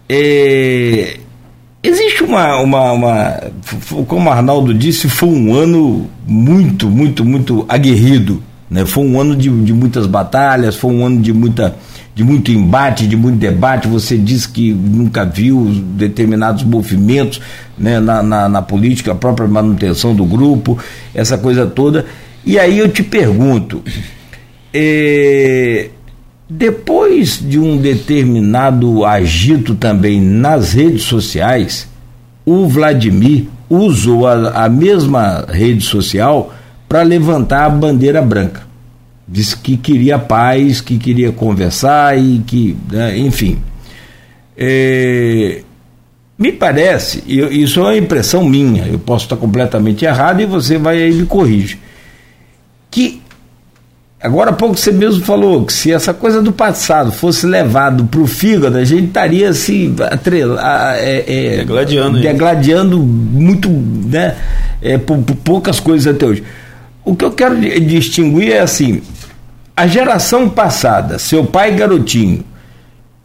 É, existe uma, uma, uma, Como Arnaldo disse, foi um ano muito, muito, muito aguerrido. Né? Foi um ano de, de muitas batalhas, foi um ano de, muita, de muito embate, de muito debate. Você disse que nunca viu determinados movimentos né, na, na, na política, a própria manutenção do grupo, essa coisa toda. E aí eu te pergunto é, depois de um determinado agito também nas redes sociais, o Vladimir usou a, a mesma rede social para levantar a bandeira branca. Disse que queria paz, que queria conversar e que, né, enfim. É, me parece, eu, isso é uma impressão minha, eu posso estar completamente errado e você vai aí me corrige. Que agora há pouco você mesmo falou que se essa coisa do passado fosse levado para o fígado, a gente estaria se atrela, é, é, degladiando, degladiando muito, né, é, por, por poucas coisas até hoje. O que eu quero distinguir é assim: a geração passada, seu pai garotinho,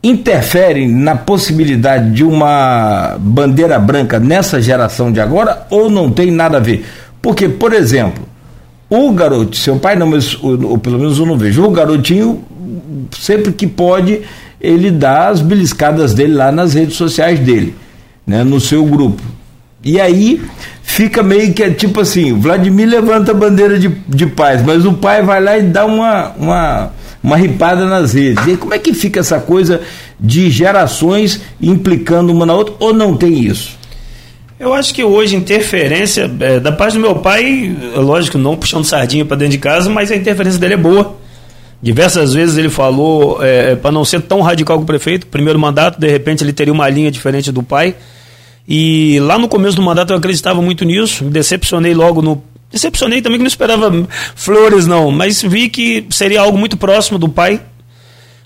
interferem na possibilidade de uma bandeira branca nessa geração de agora ou não tem nada a ver? Porque, por exemplo, o garoto, seu pai não, mas ou, pelo menos eu não vejo, o garotinho, sempre que pode, ele dá as beliscadas dele lá nas redes sociais dele, né, no seu grupo. E aí fica meio que é tipo assim, Vladimir levanta a bandeira de, de paz, mas o pai vai lá e dá uma, uma uma ripada nas redes. E como é que fica essa coisa de gerações implicando uma na outra, ou não tem isso? Eu acho que hoje interferência é, da parte do meu pai, lógico, não puxando sardinha para dentro de casa, mas a interferência dele é boa. Diversas vezes ele falou é, para não ser tão radical com o prefeito. Primeiro mandato, de repente ele teria uma linha diferente do pai. E lá no começo do mandato eu acreditava muito nisso. Me decepcionei logo no Decepcionei também que não esperava flores, não, mas vi que seria algo muito próximo do pai.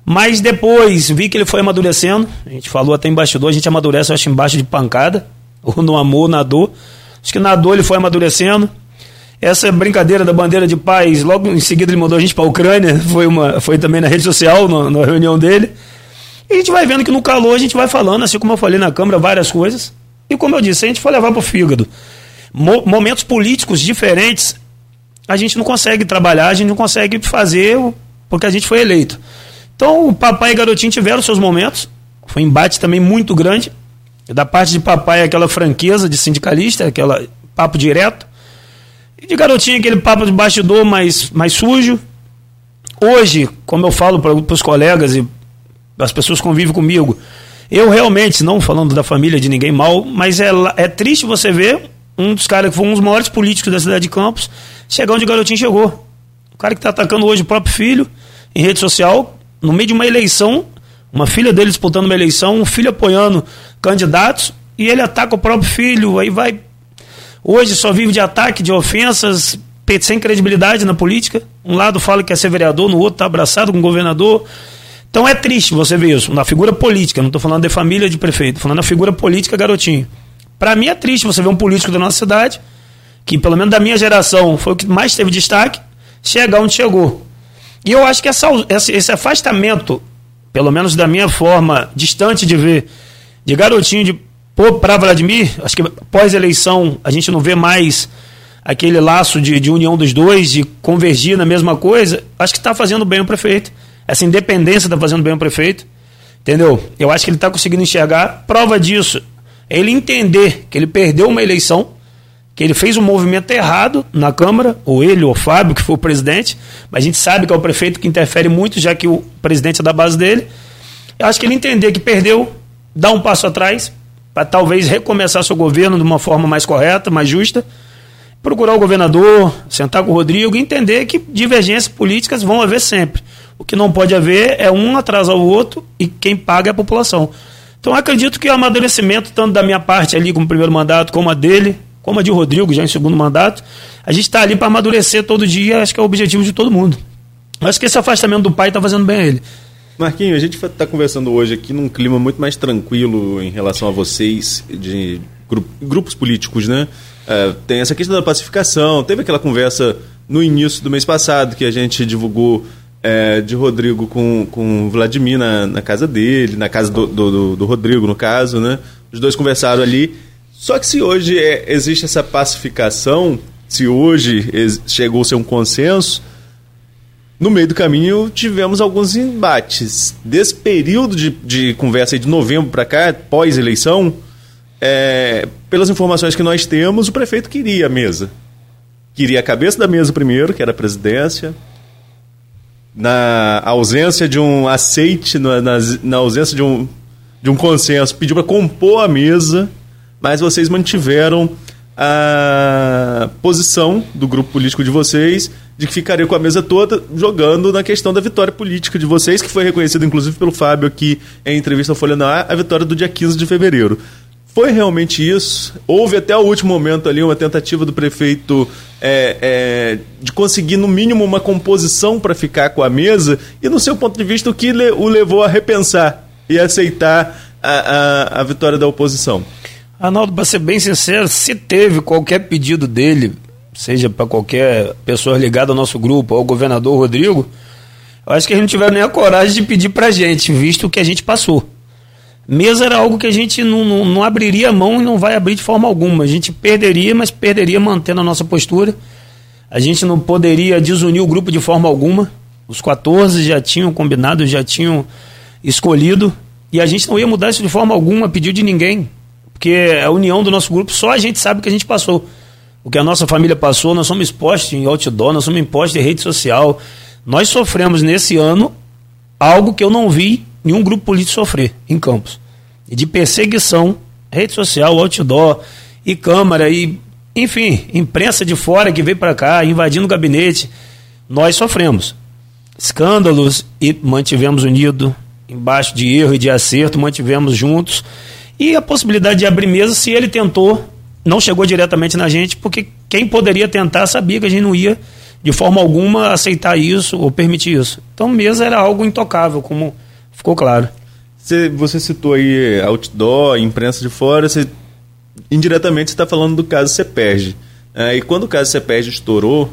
Mas depois vi que ele foi amadurecendo. A gente falou até em bastidor, a gente amadurece, eu acho, embaixo de pancada, ou no amor, na dor. Acho que na dor ele foi amadurecendo. Essa brincadeira da bandeira de paz, logo em seguida ele mandou a gente para a Ucrânia, foi, uma, foi também na rede social, no, na reunião dele. E a gente vai vendo que no calor a gente vai falando, assim como eu falei na Câmara, várias coisas. E como eu disse, a gente foi levar para o fígado mo momentos políticos diferentes, a gente não consegue trabalhar, a gente não consegue fazer porque a gente foi eleito. Então, o papai e garotinho tiveram seus momentos, foi um embate também muito grande. Da parte de papai, aquela franqueza de sindicalista, aquela papo direto. E de garotinho, aquele papo de bastidor mais, mais sujo. Hoje, como eu falo para os colegas e as pessoas convivem comigo, eu realmente, não falando da família de ninguém mal, mas é, é triste você ver um dos caras que foi um dos maiores políticos da cidade de Campos, chegar onde o garotinho chegou. O cara que está atacando hoje o próprio filho em rede social, no meio de uma eleição, uma filha dele disputando uma eleição, um filho apoiando candidatos, e ele ataca o próprio filho, aí vai. Hoje só vive de ataque, de ofensas, sem credibilidade na política. Um lado fala que quer ser vereador, no outro está abraçado com o governador. Então é triste você ver isso, na figura política, não estou falando de família de prefeito, falando na figura política garotinho. Para mim é triste você ver um político da nossa cidade, que pelo menos da minha geração foi o que mais teve destaque, chegar onde chegou. E eu acho que essa, esse afastamento, pelo menos da minha forma distante de ver, de garotinho de para Vladimir, acho que pós-eleição a gente não vê mais aquele laço de, de união dos dois, de convergir na mesma coisa, acho que está fazendo bem o prefeito. Essa independência está fazendo bem o prefeito. Entendeu? Eu acho que ele está conseguindo enxergar. Prova disso ele entender que ele perdeu uma eleição, que ele fez um movimento errado na Câmara, ou ele, ou Fábio, que foi o presidente, mas a gente sabe que é o prefeito que interfere muito, já que o presidente é da base dele. Eu acho que ele entender que perdeu, dá um passo atrás, para talvez recomeçar seu governo de uma forma mais correta, mais justa, procurar o governador, sentar com o Rodrigo e entender que divergências políticas vão haver sempre. O que não pode haver é um atrasar o outro e quem paga é a população. Então acredito que o amadurecimento, tanto da minha parte ali como primeiro mandato, como a dele, como a de Rodrigo já em segundo mandato, a gente está ali para amadurecer todo dia, acho que é o objetivo de todo mundo. Acho que esse afastamento do pai está fazendo bem a ele. Marquinhos, a gente está conversando hoje aqui num clima muito mais tranquilo em relação a vocês, de grupos políticos, né? É, tem essa questão da pacificação, teve aquela conversa no início do mês passado que a gente divulgou é, de Rodrigo com, com Vladimir na, na casa dele, na casa do, do, do, Rodrigo, no caso, né? Os dois conversaram ali. Só que se hoje é, existe essa pacificação, se hoje chegou a ser um consenso, no meio do caminho tivemos alguns embates. Desse período de, de conversa de novembro para cá, pós-eleição, é, pelas informações que nós temos, o prefeito queria a mesa. Queria a cabeça da mesa primeiro, que era a presidência, na ausência de um aceite, na, na, na ausência de um, de um consenso, pediu para compor a mesa mas vocês mantiveram a posição do grupo político de vocês de que ficaria com a mesa toda jogando na questão da vitória política de vocês, que foi reconhecida inclusive pelo Fábio aqui em entrevista ao Folha na a vitória do dia 15 de fevereiro. Foi realmente isso? Houve até o último momento ali uma tentativa do prefeito é, é, de conseguir, no mínimo, uma composição para ficar com a mesa, e, no seu ponto de vista, o que o levou a repensar e aceitar a, a, a vitória da oposição? Arnaldo, para ser bem sincero, se teve qualquer pedido dele, seja para qualquer pessoa ligada ao nosso grupo, ao governador Rodrigo, eu acho que eles não tiveram nem a coragem de pedir para gente, visto o que a gente passou. Mesa era algo que a gente não, não, não abriria a mão e não vai abrir de forma alguma. A gente perderia, mas perderia mantendo a nossa postura. A gente não poderia desunir o grupo de forma alguma. Os 14 já tinham combinado, já tinham escolhido. E a gente não ia mudar isso de forma alguma, pediu de ninguém. Porque a união do nosso grupo, só a gente sabe o que a gente passou. O que a nossa família passou, nós somos expostos em outdoor, nós somos expostos em rede social. Nós sofremos nesse ano algo que eu não vi nenhum grupo político sofrer em Campos. De perseguição, rede social, outdoor e Câmara e, enfim, imprensa de fora que veio para cá, invadindo o gabinete. Nós sofremos escândalos e mantivemos unido, embaixo de erro e de acerto, mantivemos juntos. E a possibilidade de abrir mesa, se ele tentou, não chegou diretamente na gente, porque quem poderia tentar sabia que a gente não ia, de forma alguma, aceitar isso ou permitir isso. Então, mesa era algo intocável, como Ficou claro. Você, você citou aí outdoor, imprensa de fora, você, indiretamente está falando do caso CEPERG. É, e quando o caso CEPERG estourou,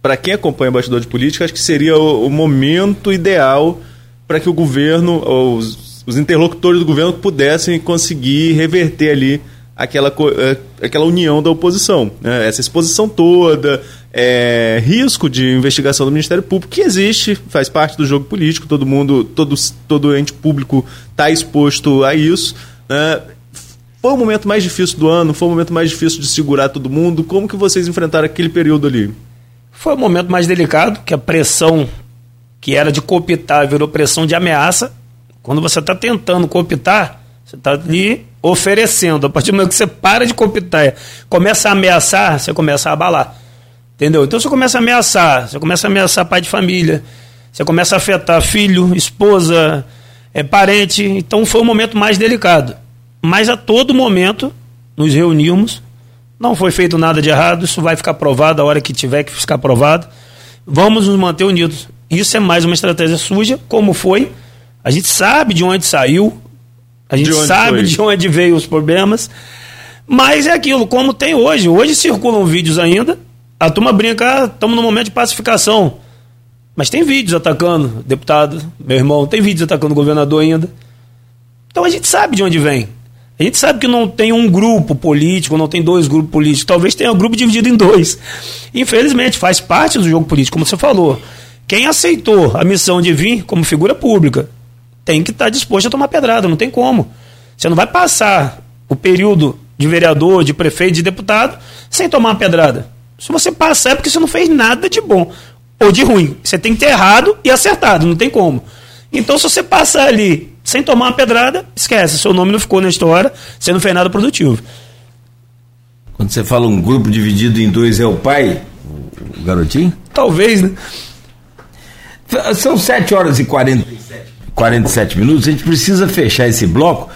para quem acompanha o bastidor de política, acho que seria o, o momento ideal para que o governo, ou os, os interlocutores do governo pudessem conseguir reverter ali aquela, é, aquela união da oposição. Né? Essa exposição toda, é, risco de investigação do Ministério Público, que existe, faz parte do jogo político, todo mundo, todo, todo ente público está exposto a isso. Né? Foi o momento mais difícil do ano, foi o momento mais difícil de segurar todo mundo. Como que vocês enfrentaram aquele período ali? Foi o momento mais delicado, que a pressão que era de cooptar virou pressão de ameaça. Quando você está tentando cooptar, você está ali oferecendo. A partir do momento que você para de cooptar, começa a ameaçar, você começa a abalar. Entendeu? Então você começa a ameaçar, você começa a ameaçar pai de família, você começa a afetar filho, esposa, é, parente. Então foi o momento mais delicado. Mas a todo momento nos reunimos, não foi feito nada de errado, isso vai ficar provado a hora que tiver que ficar provado. Vamos nos manter unidos. Isso é mais uma estratégia suja, como foi. A gente sabe de onde saiu, a gente de sabe foi? de onde veio os problemas. Mas é aquilo, como tem hoje. Hoje circulam vídeos ainda a turma brinca, estamos no momento de pacificação. Mas tem vídeos atacando deputado, meu irmão, tem vídeos atacando o governador ainda. Então a gente sabe de onde vem. A gente sabe que não tem um grupo político, não tem dois grupos políticos. Talvez tenha um grupo dividido em dois. Infelizmente, faz parte do jogo político, como você falou. Quem aceitou a missão de vir como figura pública tem que estar tá disposto a tomar pedrada, não tem como. Você não vai passar o período de vereador, de prefeito, de deputado sem tomar uma pedrada. Se você passar é porque você não fez nada de bom ou de ruim. Você tem que ter errado e acertado, não tem como. Então, se você passar ali sem tomar uma pedrada, esquece, seu nome não ficou na história, você não fez nada produtivo. Quando você fala um grupo dividido em dois, é o pai? O garotinho? Talvez, né? São 7 horas e 47, 47 minutos, a gente precisa fechar esse bloco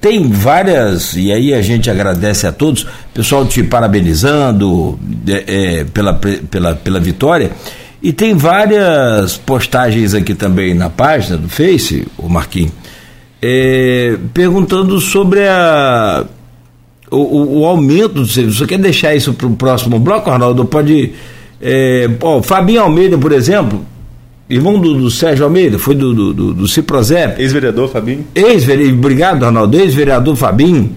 tem várias, e aí a gente agradece a todos, pessoal te parabenizando é, é, pela, pela, pela vitória. E tem várias postagens aqui também na página do Face, o Marquinhos, é, perguntando sobre a, o, o, aumento do serviço. Você quer deixar isso para o próximo bloco, Arnaldo? Pode. É, ó, Fabinho Almeida, por exemplo, irmão do, do, Sérgio Almeida, foi do, do, do, do Ciprozé. Ex-vereador Fabinho. Ex-vereador, obrigado, Ronaldo, ex-vereador Fabinho.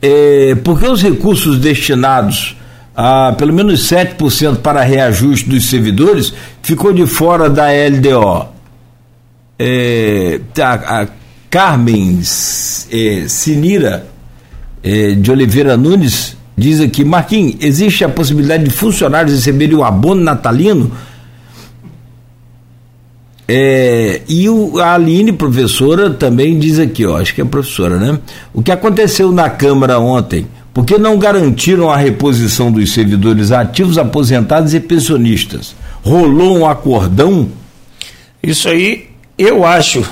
É, porque os recursos destinados a pelo menos 7% para reajuste dos servidores ficou de fora da LDO. É, a, a Carmen é, Sinira é, de Oliveira Nunes diz aqui, Marquinhos, existe a possibilidade de funcionários receberem o abono natalino É, e o, a Aline, professora, também diz aqui, ó, acho que é professora, né? O que aconteceu na Câmara ontem? Por que não garantiram a reposição dos servidores ativos, aposentados e pensionistas? Rolou um acordão? Isso aí, eu acho,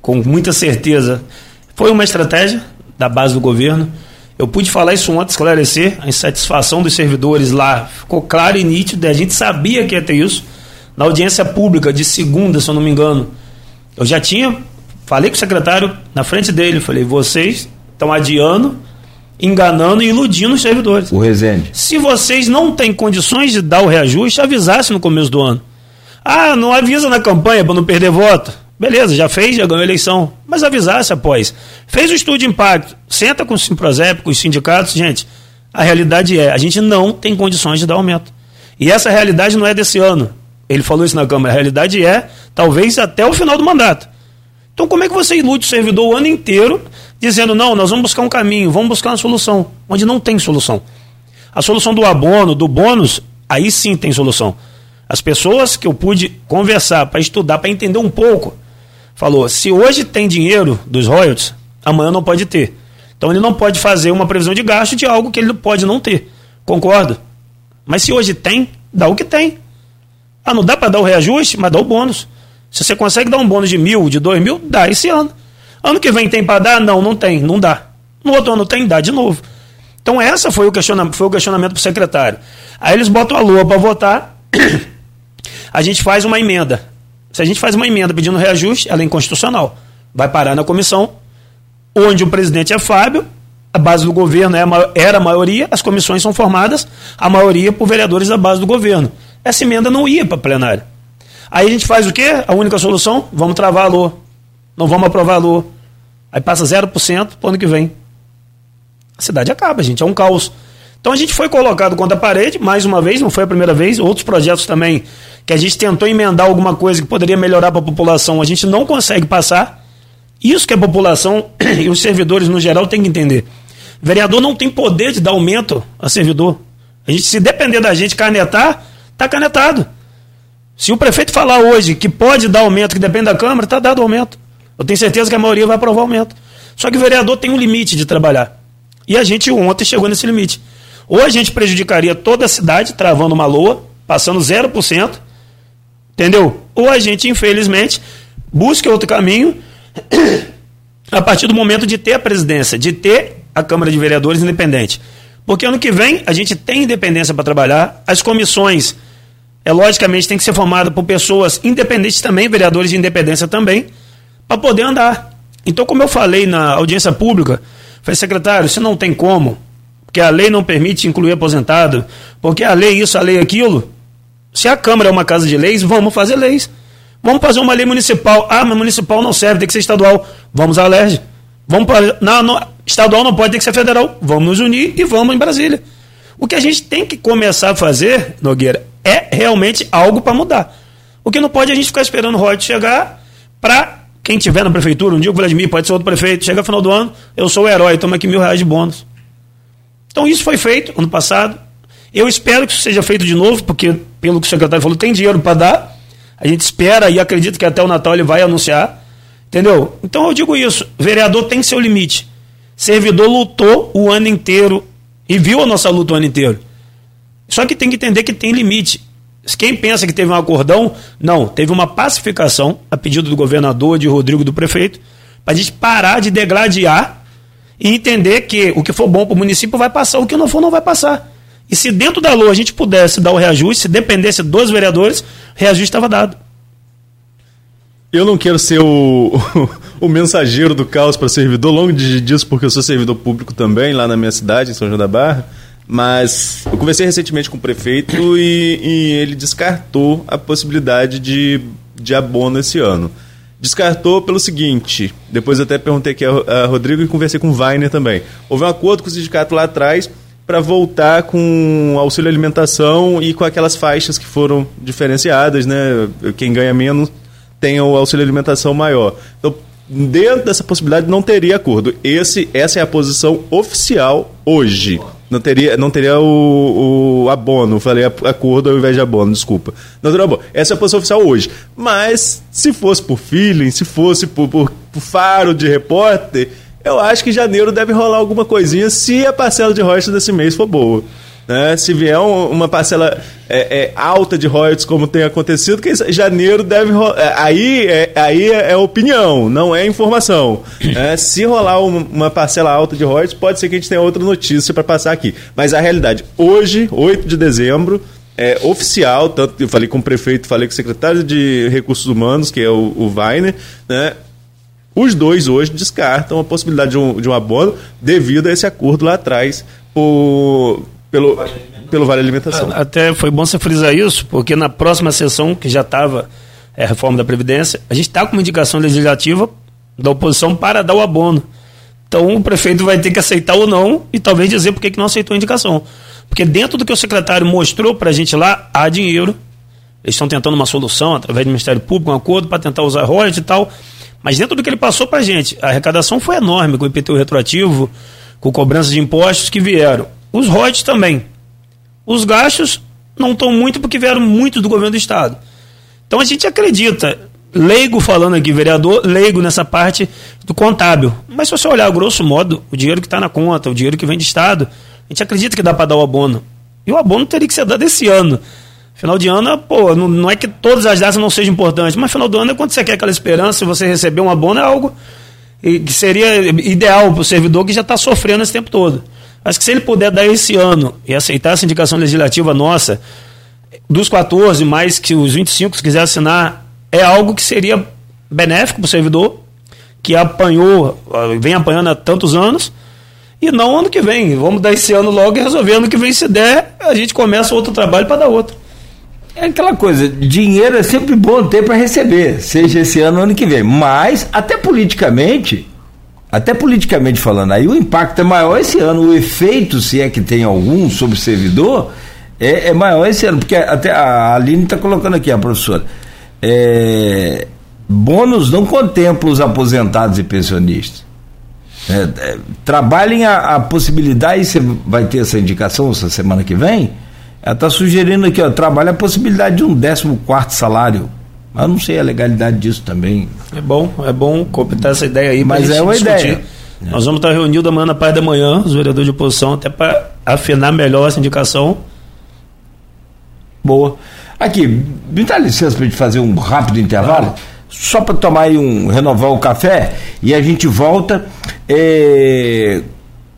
com muita certeza, foi uma estratégia da base do governo. Eu pude falar isso ontem, esclarecer a insatisfação dos servidores lá. Ficou claro e nítido, a gente sabia que ia ter isso na audiência pública de segunda, se eu não me engano, eu já tinha, falei com o secretário na frente dele, falei, vocês estão adiando, enganando e iludindo os servidores. O Resende. Se vocês não têm condições de dar o reajuste, avisasse no começo do ano. Ah, não avisa na campanha para não perder voto. Beleza, já fez, já ganhou a eleição. Mas avisasse após. Fez o estudo de impacto, senta com o Simprosep, com os sindicatos, gente. A realidade é, a gente não tem condições de dar aumento. E essa realidade não é desse ano. Ele falou isso na Câmara. A realidade é, talvez até o final do mandato. Então, como é que você ilude o servidor o ano inteiro dizendo, não, nós vamos buscar um caminho, vamos buscar uma solução, onde não tem solução? A solução do abono, do bônus, aí sim tem solução. As pessoas que eu pude conversar para estudar, para entender um pouco, falou: se hoje tem dinheiro dos royalties, amanhã não pode ter. Então ele não pode fazer uma previsão de gasto de algo que ele pode não ter. Concordo. Mas se hoje tem, dá o que tem. Ah, não dá para dar o reajuste, mas dá o bônus. Se você consegue dar um bônus de mil, de dois mil, dá esse ano. Ano que vem tem para dar? Não, não tem, não dá. No outro ano tem, dá de novo. Então essa foi o questionamento, foi o questionamento para o secretário. Aí eles botam a lua para votar, a gente faz uma emenda. Se a gente faz uma emenda pedindo reajuste, ela é inconstitucional. Vai parar na comissão, onde o presidente é Fábio, a base do governo é era a maioria, as comissões são formadas, a maioria por vereadores da base do governo essa emenda não ia para plenário. Aí a gente faz o quê? A única solução? Vamos travar a LOA. Não vamos aprovar a LOA. Aí passa 0% para o ano que vem. A cidade acaba, gente. É um caos. Então a gente foi colocado contra a parede, mais uma vez, não foi a primeira vez. Outros projetos também que a gente tentou emendar alguma coisa que poderia melhorar para a população, a gente não consegue passar. Isso que a população e os servidores no geral têm que entender. Vereador não tem poder de dar aumento a servidor. A gente, se depender da gente canetar, Está canetado. Se o prefeito falar hoje que pode dar aumento, que depende da Câmara, está dado aumento. Eu tenho certeza que a maioria vai aprovar aumento. Só que o vereador tem um limite de trabalhar. E a gente ontem chegou nesse limite. Ou a gente prejudicaria toda a cidade, travando uma loa, passando 0%, entendeu? Ou a gente, infelizmente, busca outro caminho a partir do momento de ter a presidência, de ter a Câmara de Vereadores independente. Porque ano que vem a gente tem independência para trabalhar, as comissões, é logicamente, tem que ser formada por pessoas independentes também, vereadores de independência também, para poder andar. Então, como eu falei na audiência pública, falei, secretário, se não tem como, porque a lei não permite incluir aposentado, porque a lei isso, a lei aquilo, se a Câmara é uma casa de leis, vamos fazer leis. Vamos fazer uma lei municipal. Ah, mas municipal não serve, tem que ser estadual. Vamos à LERJ. Vamos para. Não, não, estadual não pode ter que ser federal. Vamos nos unir e vamos em Brasília. O que a gente tem que começar a fazer, Nogueira, é realmente algo para mudar. O que não pode é a gente ficar esperando o Rod chegar para quem tiver na prefeitura, um dia o Vladimir pode ser outro prefeito, chega final do ano, eu sou o herói, toma aqui mil reais de bônus. Então isso foi feito ano passado. Eu espero que isso seja feito de novo, porque, pelo que o secretário falou, tem dinheiro para dar. A gente espera e acredita que até o Natal ele vai anunciar. Entendeu? Então eu digo isso: vereador tem seu limite. Servidor lutou o ano inteiro e viu a nossa luta o ano inteiro. Só que tem que entender que tem limite. Quem pensa que teve um acordão, não, teve uma pacificação a pedido do governador, de Rodrigo do prefeito, para a gente parar de degladiar e entender que o que for bom para o município vai passar, o que não for não vai passar. E se dentro da lua a gente pudesse dar o reajuste, se dependesse dos vereadores, o reajuste estava dado. Eu não quero ser o, o, mensageiro do caos para servidor, longo disso, porque eu sou servidor público também, lá na minha cidade, em São João da Barra. Mas eu conversei recentemente com o prefeito e, e ele descartou a possibilidade de, de abono esse ano. Descartou pelo seguinte: depois até perguntei aqui a, a Rodrigo e conversei com o Weiner também. Houve um acordo com o sindicato lá atrás para voltar com auxílio alimentação e com aquelas faixas que foram diferenciadas, né? Quem ganha menos tenha o auxílio alimentação maior. Então, dentro dessa possibilidade não teria acordo. Esse, essa é a posição oficial hoje. Não teria, não teria o, o abono, falei acordo ao invés de abono, desculpa. Não teria abono. Essa é a posição oficial hoje. Mas, se fosse por feeling, se fosse por, por, por faro de repórter, eu acho que janeiro deve rolar alguma coisinha se a parcela de royalties desse mês for boa. Né? Se vier um, uma parcela é, é, alta de royalties, como tem acontecido, que janeiro deve. É, aí, é, aí é, é opinião, não é informação. É, se rolar um, uma parcela alta de royalties, pode ser que a gente tenha outra notícia para passar aqui. Mas a realidade, hoje, 8 de dezembro, é oficial, tanto que eu falei com o prefeito, falei com o secretário de Recursos Humanos, que é o, o Weiner, né? Os dois hoje descartam a possibilidade de um, de um abono devido a esse acordo lá atrás por, pelo, pelo Vale Alimentação. Até foi bom você frisar isso, porque na próxima sessão, que já estava é, a reforma da Previdência, a gente está com uma indicação legislativa da oposição para dar o abono. Então o prefeito vai ter que aceitar ou não e talvez dizer por que não aceitou a indicação. Porque dentro do que o secretário mostrou para a gente lá, há dinheiro. Eles estão tentando uma solução através do Ministério Público, um acordo para tentar usar royalties e tal. Mas dentro do que ele passou para a gente, a arrecadação foi enorme com o IPTU retroativo, com cobrança de impostos que vieram. Os royalties também. Os gastos não estão muito porque vieram muito do governo do Estado. Então a gente acredita, leigo falando aqui, vereador, leigo nessa parte do contábil. Mas se você olhar grosso modo, o dinheiro que está na conta, o dinheiro que vem de Estado, a gente acredita que dá para dar o abono. E o abono teria que ser dado esse ano. Final de ano, pô, não, não, é que todas as datas não sejam importantes, mas final do ano é quando você quer aquela esperança, você receber um abono é algo que seria ideal para o servidor que já está sofrendo esse tempo todo. Acho que se ele puder dar esse ano e aceitar essa indicação legislativa nossa, dos 14, mais que os 25, se quiser assinar, é algo que seria benéfico para o servidor, que apanhou, vem apanhando há tantos anos, e não ano que vem. Vamos dar esse ano logo e resolver ano que vem, se der, a gente começa outro trabalho para dar outro. É aquela coisa, dinheiro é sempre bom ter para receber, seja esse ano ou ano que vem. Mas, até politicamente, até politicamente falando, aí o impacto é maior esse ano, o efeito, se é que tem algum sobre o servidor, é, é maior esse ano, porque até a Aline está colocando aqui, a professora. É, bônus não contempla os aposentados e pensionistas. É, é, trabalhem a, a possibilidade, você vai ter essa indicação essa semana que vem, ela está sugerindo aqui, ó, trabalha a possibilidade de um 14 quarto salário. Mas não sei a legalidade disso também. É bom, é bom completar essa ideia aí. Mas é uma discutir. ideia. Nós vamos estar reunidos amanhã na parte da manhã, os vereadores de oposição, até para afinar melhor essa indicação. Boa. Aqui, me dá licença para a gente fazer um rápido intervalo? Claro. Só para tomar aí um. renovar o café e a gente volta. É,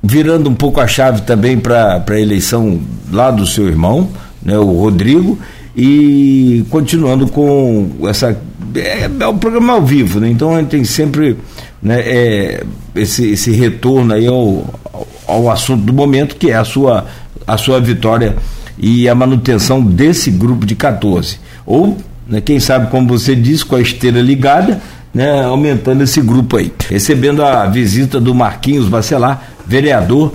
virando um pouco a chave também para a eleição lá do seu irmão, né, o Rodrigo, e continuando com essa. É, é um programa ao vivo, né? Então a gente tem sempre né, é, esse, esse retorno aí ao, ao assunto do momento, que é a sua, a sua vitória e a manutenção desse grupo de 14. Ou, né, quem sabe, como você disse, com a esteira ligada, né, aumentando esse grupo aí. Recebendo a visita do Marquinhos Bacelar, vereador,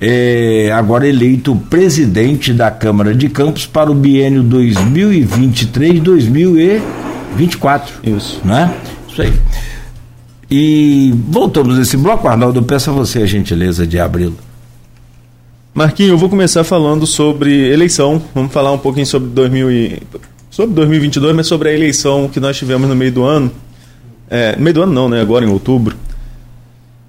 é, agora eleito presidente da Câmara de Campos para o biênio 2023-2024. Isso. Né? Isso aí. E voltamos nesse bloco, Arnaldo, eu peço a você a gentileza de abri-lo. Marquinho, eu vou começar falando sobre eleição. Vamos falar um pouquinho sobre 2000 e... sobre 2022, mas sobre a eleição que nós tivemos no meio do ano. É, no meio do ano não, né? Agora em outubro.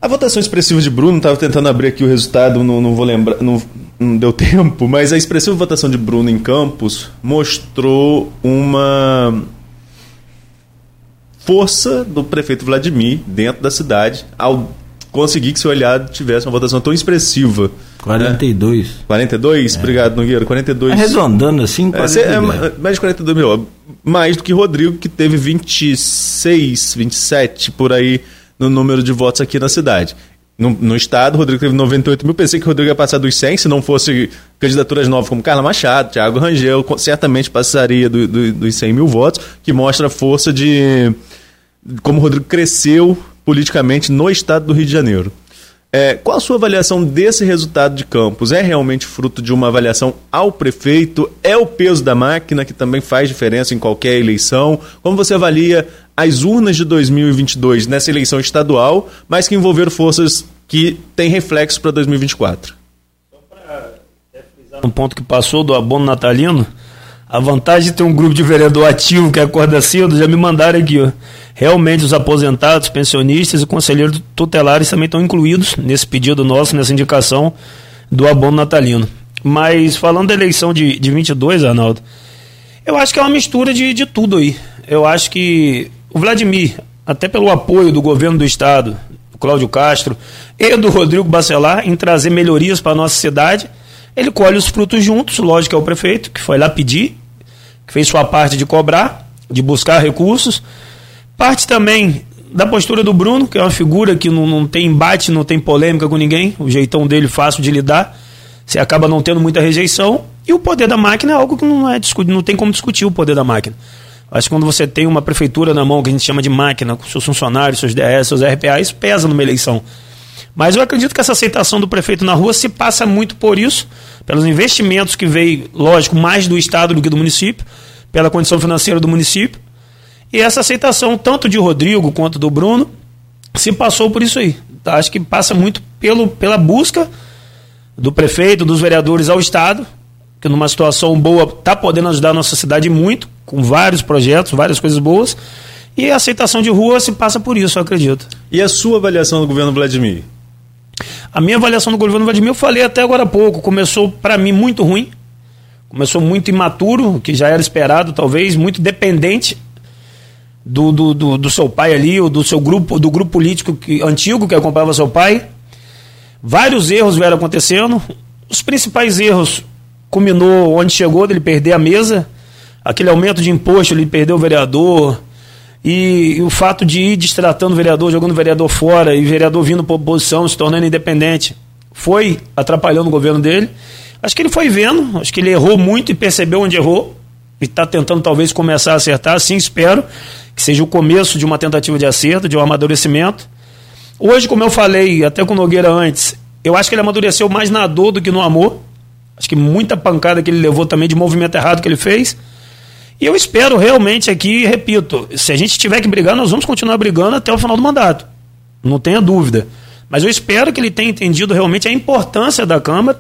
A votação expressiva de Bruno, estava tentando abrir aqui o resultado, não, não vou lembrar, não, não, deu tempo, mas a expressiva votação de Bruno em Campos mostrou uma força do prefeito Vladimir dentro da cidade ao conseguir que seu aliado tivesse uma votação tão expressiva. 42. Né? 42? É. Obrigado, Nogueira. 42. Arredondando assim, é, é, mais de 42 mil. Mais do que Rodrigo, que teve 26, 27 por aí no número de votos aqui na cidade. No, no, estado, Rodrigo teve 98 mil. Pensei que o Rodrigo ia passar dos 100, se não fosse candidaturas novas como Carla Machado, Thiago Rangel, certamente passaria do, do, dos 100 mil votos, que mostra a força de como o Rodrigo cresceu politicamente no estado do Rio de Janeiro. É, qual a sua avaliação desse resultado de Campos? É realmente fruto de uma avaliação ao prefeito? É o peso da máquina que também faz diferença em qualquer eleição? Como você avalia as urnas de 2022 nessa eleição estadual, mas que envolveram forças que têm reflexo para 2024? Só para no ponto que passou do abono natalino, a vantagem de ter um grupo de vereador ativo que acorda cedo, já me mandaram aqui, ó. Realmente os aposentados, pensionistas e conselheiros tutelares também estão incluídos nesse pedido nosso, nessa indicação do abono natalino. Mas falando da eleição de, de 22, Arnaldo, eu acho que é uma mistura de, de tudo aí. Eu acho que o Vladimir, até pelo apoio do governo do estado, do Cláudio Castro e do Rodrigo Bacelar em trazer melhorias para a nossa cidade, ele colhe os frutos juntos, lógico que é o prefeito, que foi lá pedir, que fez sua parte de cobrar, de buscar recursos. Parte também da postura do Bruno, que é uma figura que não, não tem embate, não tem polêmica com ninguém, o jeitão dele fácil de lidar, você acaba não tendo muita rejeição. E o poder da máquina é algo que não, é, não tem como discutir o poder da máquina. Acho que quando você tem uma prefeitura na mão, que a gente chama de máquina, com seus funcionários, seus DS, seus RPA, isso pesa numa eleição. Mas eu acredito que essa aceitação do prefeito na rua se passa muito por isso, pelos investimentos que veio, lógico, mais do Estado do que do município, pela condição financeira do município. E essa aceitação, tanto de Rodrigo quanto do Bruno, se passou por isso aí. Tá? Acho que passa muito pelo, pela busca do prefeito, dos vereadores ao Estado, que numa situação boa está podendo ajudar a nossa cidade muito, com vários projetos, várias coisas boas. E a aceitação de rua se passa por isso, eu acredito. E a sua avaliação do governo Vladimir? A minha avaliação do governo Vladimir, eu falei até agora há pouco, começou para mim muito ruim, começou muito imaturo, que já era esperado, talvez, muito dependente do, do, do, do seu pai ali, ou do seu grupo, do grupo político que, antigo que acompanhava seu pai. Vários erros vieram acontecendo. Os principais erros culminou onde chegou dele perder a mesa, aquele aumento de imposto, ele perdeu o vereador, e, e, o fato de ir destratando o vereador, jogando o vereador fora e o vereador vindo para oposição, se tornando independente, foi atrapalhando o governo dele. Acho que ele foi vendo, acho que ele errou muito e percebeu onde errou e está tentando talvez começar a acertar. Assim espero que seja o começo de uma tentativa de acerto, de um amadurecimento. Hoje, como eu falei até com o Nogueira antes, eu acho que ele amadureceu mais na dor do que no amor. Acho que muita pancada que ele levou também de movimento errado que ele fez. E eu espero realmente aqui, repito, se a gente tiver que brigar, nós vamos continuar brigando até o final do mandato. Não tenha dúvida. Mas eu espero que ele tenha entendido realmente a importância da Câmara,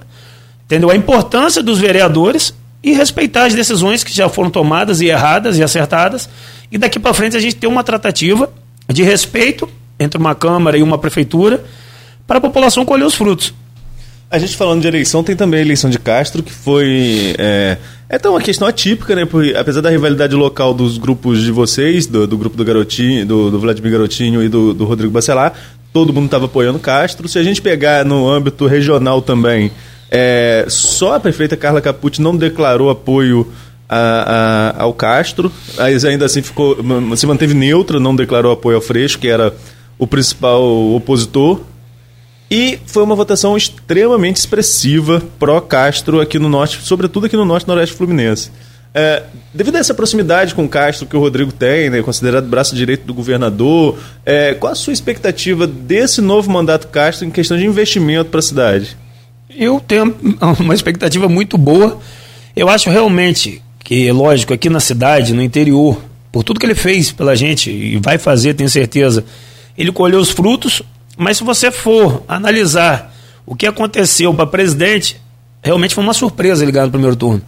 entendeu? A importância dos vereadores e respeitar as decisões que já foram tomadas e erradas e acertadas. E daqui para frente a gente ter uma tratativa de respeito entre uma Câmara e uma Prefeitura para a população colher os frutos. A gente falando de eleição, tem também a eleição de Castro, que foi. É, é uma questão atípica, né? Porque apesar da rivalidade local dos grupos de vocês, do, do grupo do Garotinho, do, do Vladimir Garotinho e do, do Rodrigo Bacelar, todo mundo estava apoiando Castro. Se a gente pegar no âmbito regional também, é, só a prefeita Carla Capucci não declarou apoio a, a, ao Castro, mas ainda assim ficou, se manteve neutra, não declarou apoio ao Freixo, que era o principal opositor e foi uma votação extremamente expressiva pró-Castro aqui no norte, sobretudo aqui no norte noroeste fluminense. É, devido a essa proximidade com o Castro que o Rodrigo tem, né, considerado braço direito do governador, é, qual a sua expectativa desse novo mandato Castro em questão de investimento para a cidade? Eu tenho uma expectativa muito boa. Eu acho realmente que, lógico, aqui na cidade, no interior, por tudo que ele fez pela gente e vai fazer, tenho certeza, ele colheu os frutos. Mas se você for analisar o que aconteceu para presidente, realmente foi uma surpresa ligar no primeiro turno.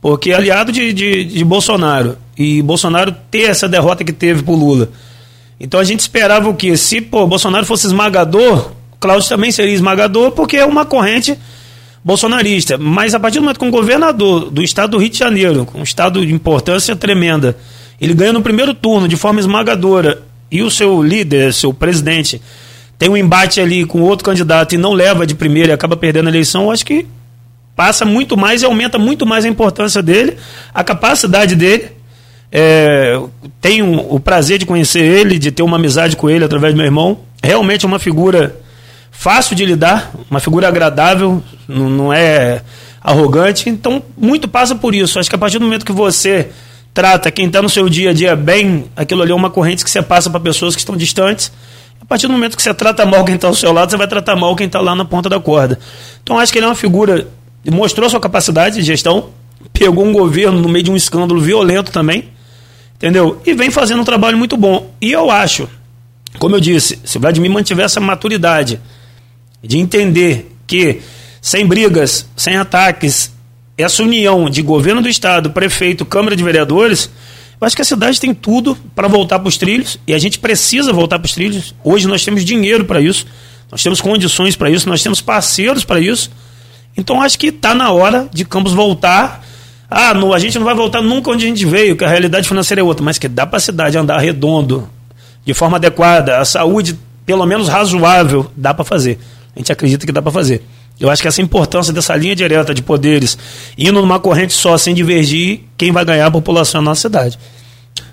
Porque aliado de, de, de, Bolsonaro, e Bolsonaro ter essa derrota que teve por Lula. Então a gente esperava o quê? Se pô, Bolsonaro fosse esmagador, Cláudio também seria esmagador, porque é uma corrente bolsonarista. Mas a partir do momento que um governador do estado do Rio de Janeiro, um estado de importância tremenda, ele ganha no primeiro turno de forma esmagadora, e o seu líder, seu presidente, tem um embate ali com outro candidato e não leva de primeira e acaba perdendo a eleição, eu acho que passa muito mais e aumenta muito mais a importância dele, a capacidade dele. É, tenho o prazer de conhecer ele, de ter uma amizade com ele através do meu irmão. Realmente é uma figura fácil de lidar, uma figura agradável, não, não é arrogante. Então, muito passa por isso. Acho que a partir do momento que você trata quem está no seu dia a dia bem, aquilo ali é uma corrente que você passa para pessoas que estão distantes. A partir do momento que você trata mal quem está ao seu lado, você vai tratar mal quem está lá na ponta da corda. Então acho que ele é uma figura, mostrou sua capacidade de gestão, pegou um governo no meio de um escândalo violento também, entendeu? E vem fazendo um trabalho muito bom. E eu acho, como eu disse, se o Vladimir mantiver essa maturidade de entender que sem brigas, sem ataques, essa união de governo do estado, prefeito, Câmara de Vereadores, eu acho que a cidade tem tudo para voltar para os trilhos e a gente precisa voltar para os trilhos. Hoje nós temos dinheiro para isso, nós temos condições para isso, nós temos parceiros para isso. Então acho que está na hora de Campos voltar. Ah, a gente não vai voltar nunca onde a gente veio, que a realidade financeira é outra, mas que dá para a cidade andar redondo, de forma adequada, a saúde pelo menos razoável, dá para fazer. A gente acredita que dá para fazer. Eu acho que essa importância dessa linha direta de poderes indo numa corrente só, sem divergir, quem vai ganhar a população na nossa cidade.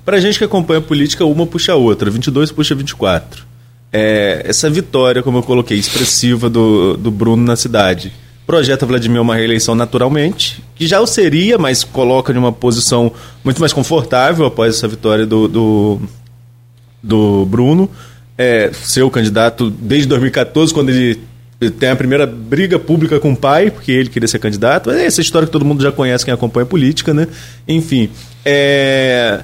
Para a gente que acompanha a política, uma puxa a outra, 22 puxa 24. É, essa vitória, como eu coloquei, expressiva do, do Bruno na cidade, projeta Vladimir uma reeleição naturalmente, que já o seria, mas coloca em uma posição muito mais confortável após essa vitória do, do, do Bruno. É, ser o candidato desde 2014, quando ele tem a primeira briga pública com o pai, porque ele queria ser candidato. É essa história que todo mundo já conhece, quem acompanha a política, né? Enfim. É...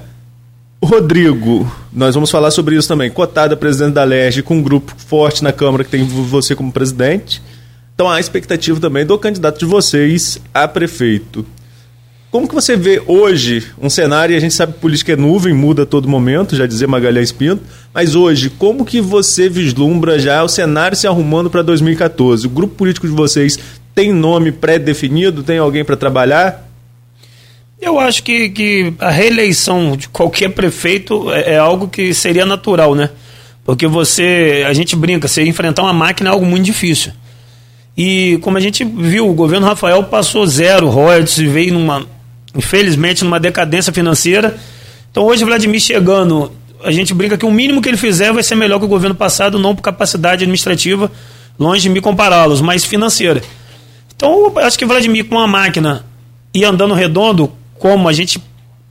Rodrigo, nós vamos falar sobre isso também. Cotada presidente da LERJ, com um grupo forte na Câmara que tem você como presidente. Então há a expectativa também do candidato de vocês a prefeito. Como que você vê hoje um cenário, a gente sabe que política é nuvem, muda a todo momento, já dizia Magalhães Pinto, mas hoje, como que você vislumbra já o cenário se arrumando para 2014? O grupo político de vocês tem nome pré-definido? Tem alguém para trabalhar? Eu acho que, que a reeleição de qualquer prefeito é, é, algo que seria natural, né? Porque você, a gente brinca, você enfrentar uma máquina é algo muito difícil. E como a gente viu, o governo Rafael passou zero royalties e veio numa infelizmente, numa decadência financeira. Então, hoje, Vladimir chegando, a gente brinca que o mínimo que ele fizer vai ser melhor que o governo passado, não por capacidade administrativa, longe de me compará-los, mas financeira. Então, eu acho que Vladimir, com a máquina e andando redondo, como a gente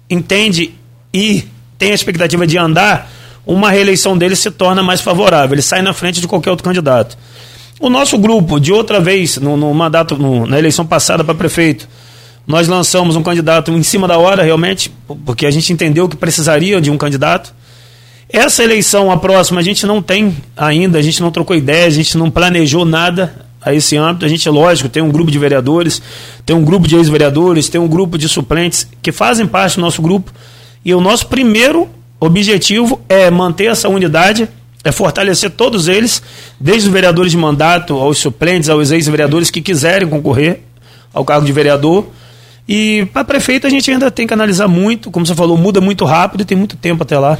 entende e tem a expectativa de andar, uma reeleição dele se torna mais favorável. Ele sai na frente de qualquer outro candidato. O nosso grupo, de outra vez, no, no mandato, no, na eleição passada para prefeito, nós lançamos um candidato em cima da hora, realmente, porque a gente entendeu que precisaria de um candidato. Essa eleição, a próxima, a gente não tem ainda, a gente não trocou ideia, a gente não planejou nada a esse âmbito. A gente, lógico, tem um grupo de vereadores, tem um grupo de ex-vereadores, tem um grupo de suplentes que fazem parte do nosso grupo. E o nosso primeiro objetivo é manter essa unidade, é fortalecer todos eles, desde os vereadores de mandato, aos suplentes, aos ex-vereadores que quiserem concorrer ao cargo de vereador e para prefeito a gente ainda tem que analisar muito, como você falou, muda muito rápido e tem muito tempo até lá.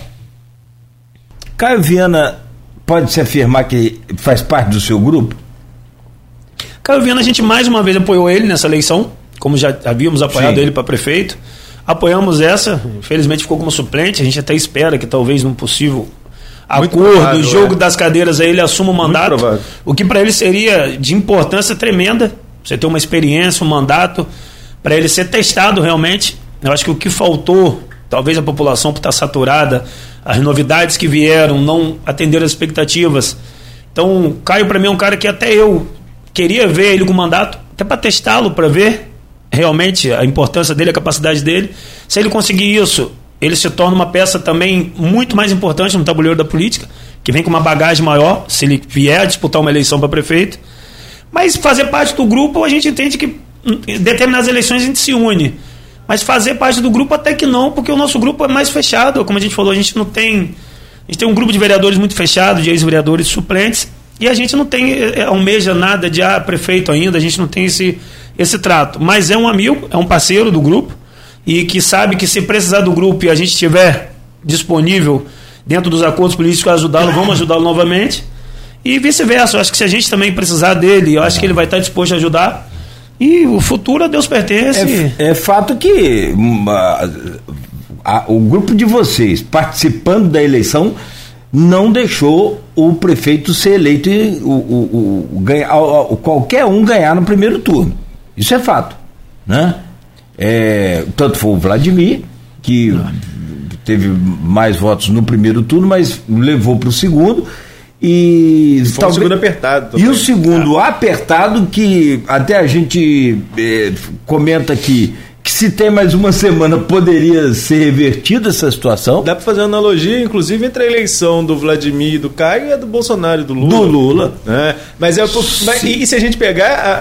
Caio Viana pode se afirmar que faz parte do seu grupo? Caio Viana, a gente mais uma vez apoiou ele nessa eleição, como já havíamos apoiado Sim. ele para prefeito. Apoiamos essa, infelizmente ficou como suplente, a gente até espera que talvez num possível acordo, provável, jogo é. das cadeiras aí ele assuma o mandato. O que para ele seria de importância tremenda. Você ter uma experiência, um mandato para ele ser testado realmente. Eu acho que o que faltou, talvez a população por estar saturada, as novidades que vieram não atenderam as expectativas. Então, Caio para mim é um cara que até eu queria ver ele com mandato, até para testá-lo, para ver realmente a importância dele, a capacidade dele. Se ele conseguir isso, ele se torna uma peça também muito mais importante no tabuleiro da política, que vem com uma bagagem maior, se ele vier disputar uma eleição para prefeito. Mas fazer parte do grupo, a gente entende que em determinadas eleições a gente se une. Mas fazer parte do grupo até que não, porque o nosso grupo é mais fechado. Como a gente falou, a gente não tem. A gente tem um grupo de vereadores muito fechado, de ex-vereadores suplentes, e a gente não tem, é, é, almeja nada de ah, prefeito ainda, a gente não tem esse, esse trato. Mas é um amigo, é um parceiro do grupo, e que sabe que se precisar do grupo e a gente estiver disponível dentro dos acordos políticos ajudá-lo, vamos ajudá-lo novamente. E vice-versa, acho que se a gente também precisar dele, eu acho que ele vai estar disposto a ajudar. E o futuro a Deus pertence. É, é fato que uma, a, o grupo de vocês participando da eleição não deixou o prefeito ser eleito e o, o, o, ganhar, qualquer um ganhar no primeiro turno. Isso é fato. Né? É, tanto foi o Vladimir, que teve mais votos no primeiro turno, mas levou para o segundo e Foi talvez, o segundo apertado. Também. E o segundo ah. apertado, que até a gente é, comenta aqui que se tem mais uma semana poderia ser revertida essa situação. Dá para fazer uma analogia, inclusive, entre a eleição do Vladimir e do Caio e a do Bolsonaro e do Lula. Do Lula. É, mas, é, mas e, e, se a gente pegar a,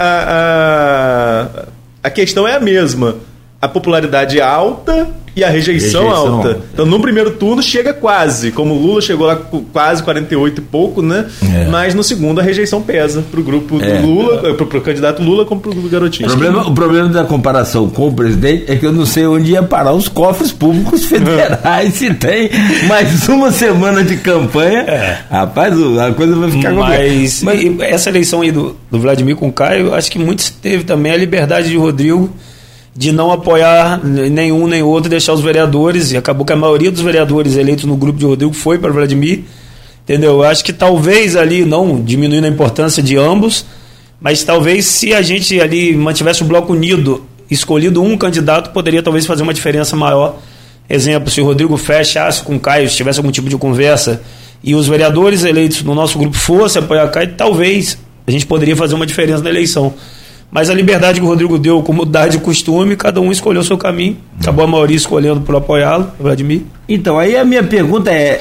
a, a, questão é a mesma. A popularidade alta e a rejeição, Rejeição alta. alta. Então, no primeiro turno, chega quase. Como o Lula chegou lá com quase 48 e pouco, né? É. Mas no segundo, a rejeição pesa pro grupo É. do Lula, pro, pro candidato Lula, como pro O garotinho. problema, o problema da comparação com o presidente é que eu não sei onde ia parar os cofres públicos federais se tem mais uma semana de campanha. Rapaz, o- a coisa vai ficar Mas, e essa eleição aí do, do Vladimir com o Caio, acho que muitos teve também a liberdade de Rodrigo de não apoiar nenhum nem outro, deixar os vereadores, e acabou que a maioria dos vereadores eleitos no grupo de Rodrigo foi para Vladimir. Entendeu? Eu acho que talvez ali, não diminuindo a importância de ambos, mas talvez se a gente ali mantivesse o bloco unido, escolhido um candidato, poderia talvez fazer uma diferença maior. Exemplo, se o Rodrigo fechasse com o Caio, se tivesse algum tipo de conversa, e os vereadores eleitos no nosso grupo fossem apoiar Caio, talvez a gente poderia fazer uma diferença na eleição. Mas a liberdade que o Rodrigo deu, como dá de costume, cada um escolheu o seu caminho. Acabou a maioria escolhendo por apoiá-lo, Vladimir. Então, aí a minha pergunta é.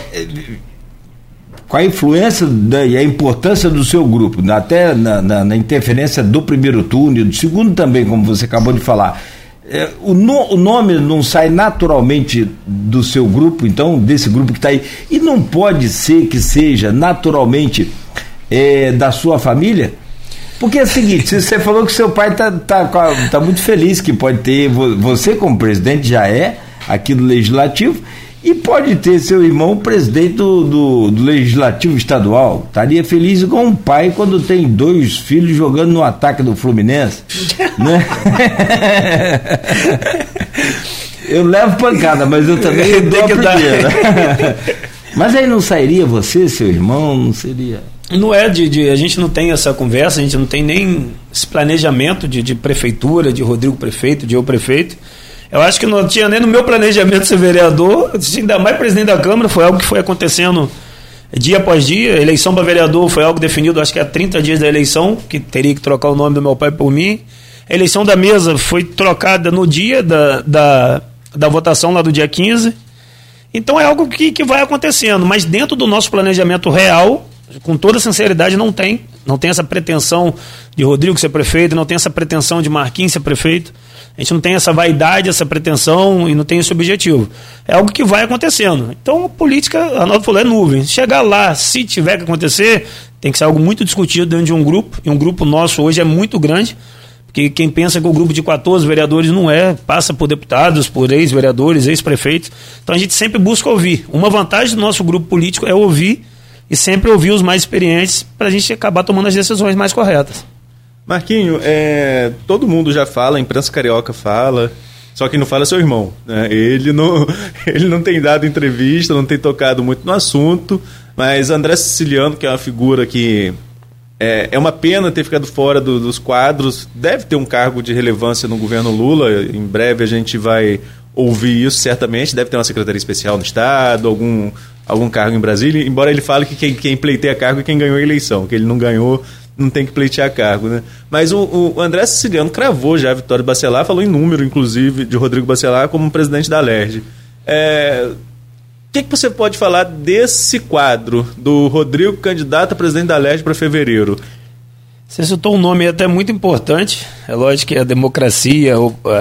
Qual a influência da- e a importância do seu grupo, até na, na- na interferência do primeiro turno e do segundo também, como você acabou de falar? Eh, o, no- o nome não sai naturalmente do seu grupo, então, desse grupo que está aí, e não pode ser que seja naturalmente eh, da sua família? Porque é o seguinte, se você falou que seu pai tá, tá, tá muito feliz que pode ter, vo- você como presidente já é aqui do Legislativo, e pode ter seu irmão presidente do, do, do Legislativo Estadual. Estaria feliz com um pai quando tem dois filhos jogando no ataque do Fluminense. né? Eu levo pancada, mas eu também dou a primeira. Mas aí não sairia você, seu irmão, não seria... Não é de, de- A gente não tem essa conversa, a gente não tem nem esse planejamento de, de prefeitura, de Rodrigo prefeito, de eu prefeito. Eu acho que não tinha nem no meu planejamento ser vereador, ainda mais presidente da Câmara, foi algo que foi acontecendo dia após dia. Eleição para vereador foi algo definido, acho que há 30 dias da eleição, que teria que trocar o nome do meu pai por mim. A eleição da mesa foi trocada no dia da, da, da votação, lá do dia 15. Então é algo que, que vai acontecendo, mas dentro do nosso planejamento real, com toda sinceridade, não tem. Não tem essa pretensão de Rodrigo ser prefeito, não tem essa pretensão de Marquinhos ser prefeito. A gente não tem essa vaidade, essa pretensão e não tem esse objetivo. É algo que vai acontecendo. Então, a política, a Arnaldo falou, é nuvem. Chegar lá, se tiver que acontecer, tem que ser algo muito discutido dentro de um grupo. E um grupo nosso hoje é muito grande. Porque quem pensa que o grupo de 14 vereadores não é, passa por deputados, por ex-vereadores, ex-prefeitos. Então a gente sempre busca ouvir. Uma vantagem do nosso grupo político é ouvir e sempre ouvir os mais experientes para a gente acabar tomando as decisões mais corretas. Marquinho, é, todo mundo já fala, a imprensa carioca fala, só que não fala seu irmão. Né? Ele, não, ele não tem dado entrevista, não tem tocado muito no assunto, mas André Siciliano, que é uma figura que é, é uma pena ter ficado fora do- dos quadros, deve ter um cargo de relevância no governo Lula, em breve a gente vai ouvir isso certamente, deve ter uma secretaria especial no Estado, algum, algum cargo em Brasília, embora ele fale que quem, quem pleiteia cargo é quem ganhou a eleição, que ele não ganhou não tem que pleitear cargo, né? Mas o, o André Siciliano cravou já a vitória de Bacelar, falou em número, inclusive, de Rodrigo Bacelar como presidente da LERJ. É, o que, que você pode falar desse quadro do Rodrigo candidato a presidente da LERJ para fevereiro? Você citou um nome até muito importante. É lógico que a democracia,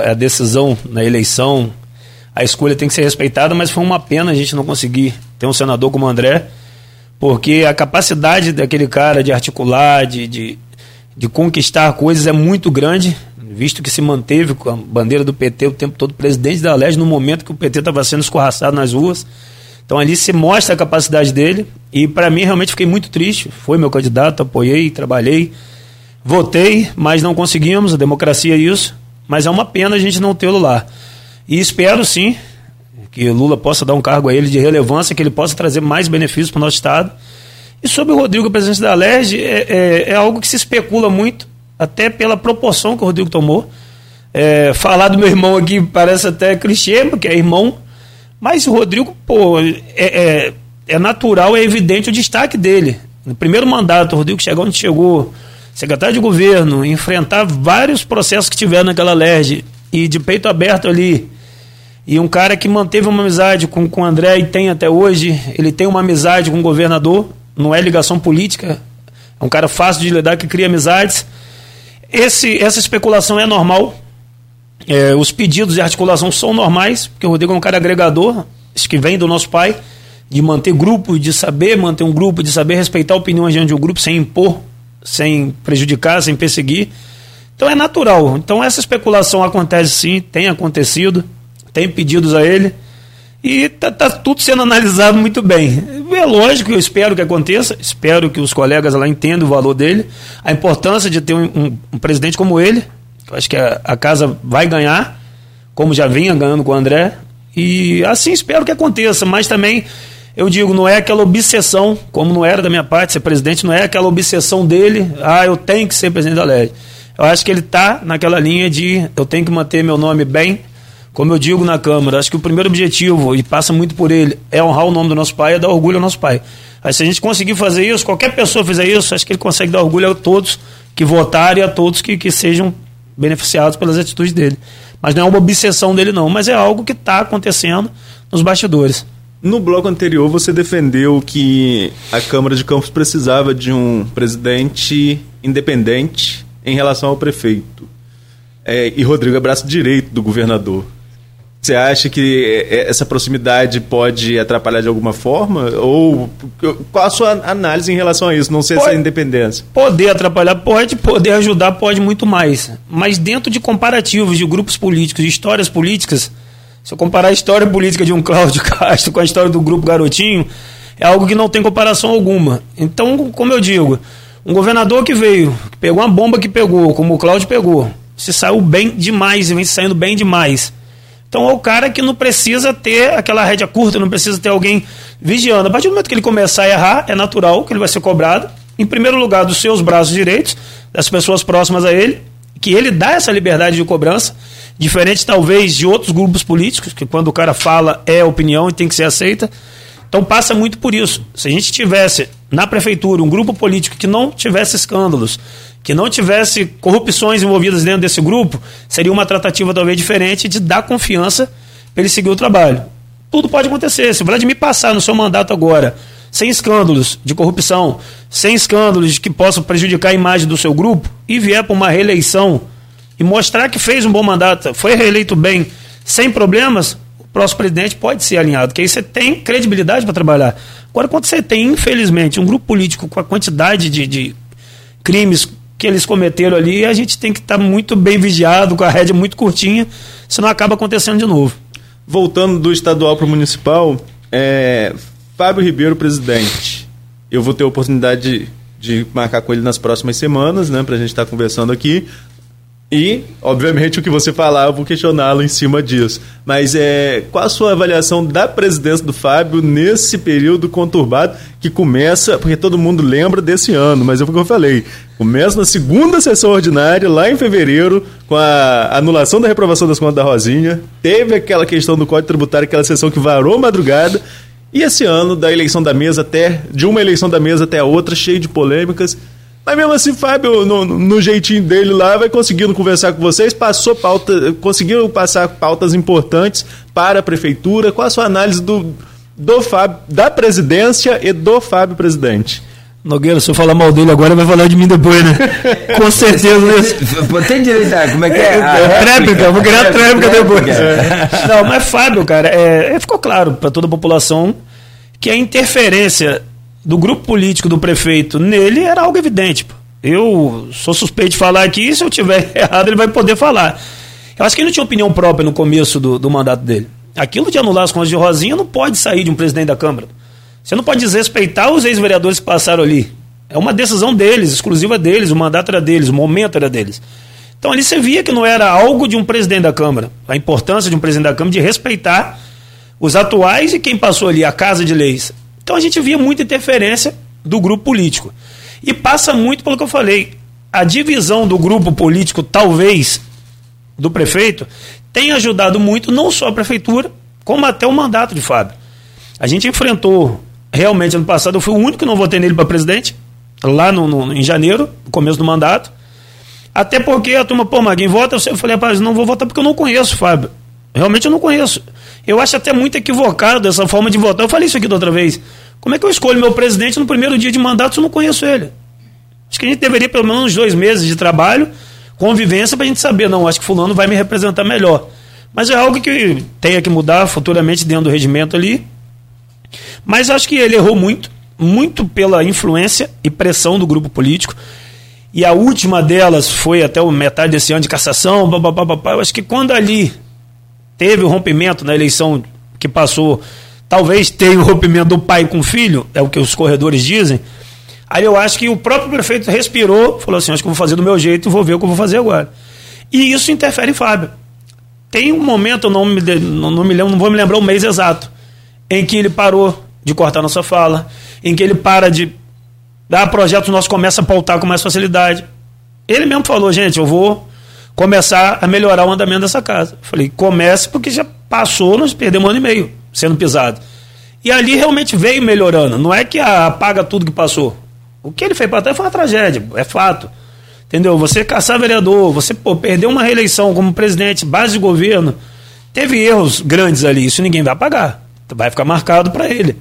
a decisão na eleição, a escolha tem que ser respeitada, mas foi uma pena a gente não conseguir ter um senador como André, porque a capacidade daquele cara de articular, de, de, de conquistar coisas é muito grande, visto que se manteve com a bandeira do PT o tempo todo presidente da LEG no momento que o PT estava sendo escorraçado nas ruas. Então ali se mostra a capacidade dele e para mim realmente fiquei muito triste. Foi meu candidato, apoiei, trabalhei, votei, mas não conseguimos, a democracia é isso. Mas é uma pena a gente não tê-lo lá. E espero sim que Lula possa dar um cargo a ele de relevância, que ele possa trazer mais benefícios para o nosso Estado. E sobre o Rodrigo, presidente da LERJ, é, é, é algo que se especula muito, até pela proporção que o Rodrigo tomou. É, falar do meu irmão aqui parece até clichê, porque é irmão, mas o Rodrigo, pô, é, é, é natural, é evidente o destaque dele. No primeiro mandato, o Rodrigo chegou onde chegou, secretário de governo, enfrentar vários processos que tiveram naquela LERJ, e de peito aberto ali, e um cara que manteve uma amizade com, com o André e tem até hoje. Ele tem uma amizade com o governador, não é ligação política. É um cara fácil de lidar que cria amizades. Esse, essa especulação é normal. É, os pedidos de articulação são normais, porque o Rodrigo é um cara agregador, isso que vem do nosso pai, de manter grupo, de saber manter um grupo, de saber respeitar opiniões diante de um grupo sem impor, sem prejudicar, sem perseguir. Então é natural. Então essa especulação acontece sim, tem acontecido, tem pedidos a ele e tá, tá, tudo sendo analisado muito bem. É lógico, eu espero que aconteça, espero que os colegas lá entendam o valor dele, a importância de ter um, um, um presidente como ele. Eu acho que a, a, casa vai ganhar, como já vinha ganhando com o André, e assim espero que aconteça, mas também eu digo, não é aquela obsessão, como não era da minha parte ser presidente, não é aquela obsessão dele, ah, eu tenho que ser presidente da LED. Eu acho que ele está naquela linha de eu tenho que manter meu nome bem. Como eu digo na Câmara, acho que o primeiro objetivo, e passa muito por ele, é honrar o nome do nosso pai, é dar orgulho ao nosso pai. Mas se a gente conseguir fazer isso, qualquer pessoa fizer isso, acho que ele consegue dar orgulho a todos que votarem e a todos que, que sejam beneficiados pelas atitudes dele. Mas não é uma obsessão dele, não, mas é algo que está acontecendo nos bastidores. No bloco anterior, você defendeu que a Câmara de Campos precisava de um presidente independente em relação ao prefeito. É, e Rodrigo é braço direito do governador. Você acha que é, essa proximidade pode atrapalhar de alguma forma? Ou qual a sua análise em relação a isso? Não sei pode, se é independência. Poder atrapalhar pode, poder ajudar pode muito mais. Mas dentro de comparativos de grupos políticos, de histórias políticas, se eu comparar a história política de um Cláudio Castro com a história do grupo Garotinho, é algo que não tem comparação alguma. Então, como eu digo, um governador que veio, que pegou uma bomba que pegou, como o Cláudio pegou, se saiu bem demais e vem saindo bem demais. Então é o cara que não precisa ter aquela rédea curta, não precisa ter alguém vigiando. A partir do momento que ele começar a errar, é natural que ele vai ser cobrado. Em primeiro lugar, dos seus braços direitos, das pessoas próximas a ele, que ele dá essa liberdade de cobrança, diferente talvez de outros grupos políticos, que quando o cara fala é opinião e tem que ser aceita. Então passa muito por isso. Se a gente tivesse na prefeitura um grupo político que não tivesse escândalos, que não tivesse corrupções envolvidas dentro desse grupo, seria uma tratativa talvez diferente de dar confiança para ele seguir o trabalho. Tudo pode acontecer. Se o Vladimir passar no seu mandato agora, sem escândalos de corrupção, sem escândalos que possam prejudicar a imagem do seu grupo, e vier para uma reeleição e mostrar que fez um bom mandato, foi reeleito bem, sem problemas, próximo presidente pode ser alinhado, que aí você tem credibilidade para trabalhar. Agora, quando você tem, infelizmente, um grupo político com a quantidade de, de crimes que eles cometeram ali, a gente tem que estar tá muito bem vigiado, com a rédea muito curtinha, senão acaba acontecendo de novo. Voltando do estadual para o municipal, é, Fábio Ribeiro, presidente. Eu vou ter a oportunidade de, de marcar com ele nas próximas semanas, né, para a gente estar tá conversando aqui. E, obviamente, o que você falar, eu vou questioná-lo em cima disso. Mas é, qual a sua avaliação da presidência do Fábio nesse período conturbado que começa, porque todo mundo lembra desse ano, mas é o que eu falei, começa na segunda sessão ordinária, lá em fevereiro, com a anulação da reprovação das contas da Rosinha, teve aquela questão do Código Tributário, aquela sessão que varou madrugada, e esse ano, da eleição da mesa até, de uma eleição da mesa até a outra, cheio de polêmicas, mas mesmo assim, Fábio, no, no, jeitinho dele lá, vai conseguindo conversar com vocês, passou pauta, conseguiu passar pautas importantes para a prefeitura. Qual a sua análise do, do Fábio, da presidência e do Fábio presidente? Nogueira, se eu falar mal dele agora, vai falar de mim depois, né? Com certeza. Né? Tem direito a, como é que é? é tréplica, vou criar tréplica depois. É. Não, mas Fábio, cara, é, ficou claro para toda a população que a interferência do grupo político do prefeito nele era algo evidente. Eu sou suspeito de falar aqui, se eu tiver errado, ele vai poder falar. Eu acho que ele não tinha opinião própria no começo do, do mandato dele. Aquilo de anular as contas de Rosinha não pode sair de um presidente da Câmara. Você não pode desrespeitar os ex-vereadores que passaram ali. É uma decisão deles, exclusiva deles, o mandato era deles, o momento era deles. Então ali você via que não era algo de um presidente da Câmara. A importância de um presidente da Câmara de respeitar os atuais e quem passou ali, a Casa de Leis. Então a gente via muita interferência do grupo político. E passa muito pelo que eu falei. A divisão do grupo político, talvez, do prefeito, tem ajudado muito, não só a prefeitura, como até o mandato de Fábio. A gente enfrentou, realmente, ano passado, eu fui o único que não votei nele para presidente, lá no, no, em janeiro, no começo do mandato. Até porque a turma, pô, Maguinho, vota. Eu falei, rapaz, não vou votar porque eu não conheço Fábio. Realmente eu não conheço. Eu acho até muito equivocado essa forma de votar. Eu falei isso aqui da outra vez. Como é que eu escolho meu presidente no primeiro dia de mandato se eu não conheço ele? Acho que a gente deveria, pelo menos uns dois meses de trabalho, convivência para a gente saber, não, acho que fulano vai me representar melhor. Mas é algo que tenha que mudar futuramente dentro do regimento ali. Mas acho que ele errou muito, muito pela influência e pressão do grupo político. E a última delas foi até o metade desse ano de cassação. Eu acho que quando ali teve o rompimento na eleição que passou, talvez tenha o rompimento do pai com o filho, é o que os corredores dizem. Aí eu acho que o próprio prefeito respirou, falou assim: acho que vou fazer do meu jeito e vou ver o que eu vou fazer agora. E isso interfere em Fábio. Tem um momento, eu não me, não, não, me lembro, não vou me lembrar o mês exato, em que ele parou de cortar nossa fala, em que ele para de dar projetos nosso começa a pautar com mais facilidade. Ele mesmo falou, gente, eu vou começar a melhorar o andamento dessa casa. falei, comece porque já passou, nós perdemos um ano e meio sendo pisado. E ali realmente veio melhorando. Não é que apaga tudo que passou. O que ele fez para trás foi uma tragédia, é fato. Entendeu? Você caçar vereador, você pô, perder uma reeleição como presidente, base de governo, teve erros grandes ali, isso ninguém vai apagar. Vai ficar marcado para ele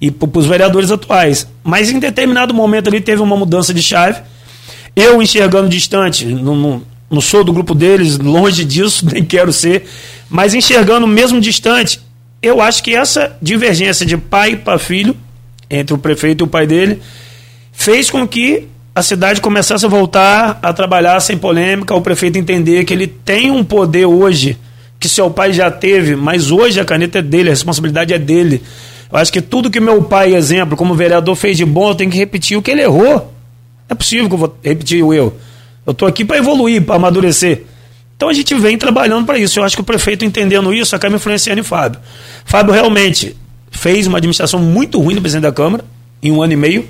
e para os vereadores atuais. Mas em determinado momento ali teve uma mudança de chave. Eu enxergando distante, não, não, não sou do grupo deles, longe disso, nem quero ser, mas enxergando mesmo distante, eu acho que essa divergência de pai para filho, entre o prefeito e o pai dele, fez com que a cidade começasse a voltar a trabalhar sem polêmica, o prefeito entender que ele tem um poder hoje que seu pai já teve, mas hoje a caneta é dele, a responsabilidade é dele. Eu acho que tudo que meu pai, exemplo, como vereador, fez de bom, eu tenho que repetir o que ele errou. Não é possível que eu vou repetir o eu. Eu estou aqui para evoluir, para amadurecer. Então a gente vem trabalhando para isso. Eu acho que o prefeito entendendo isso acaba influenciando em Fábio. Fábio realmente fez uma administração muito ruim no presidente da Câmara, em um ano e meio.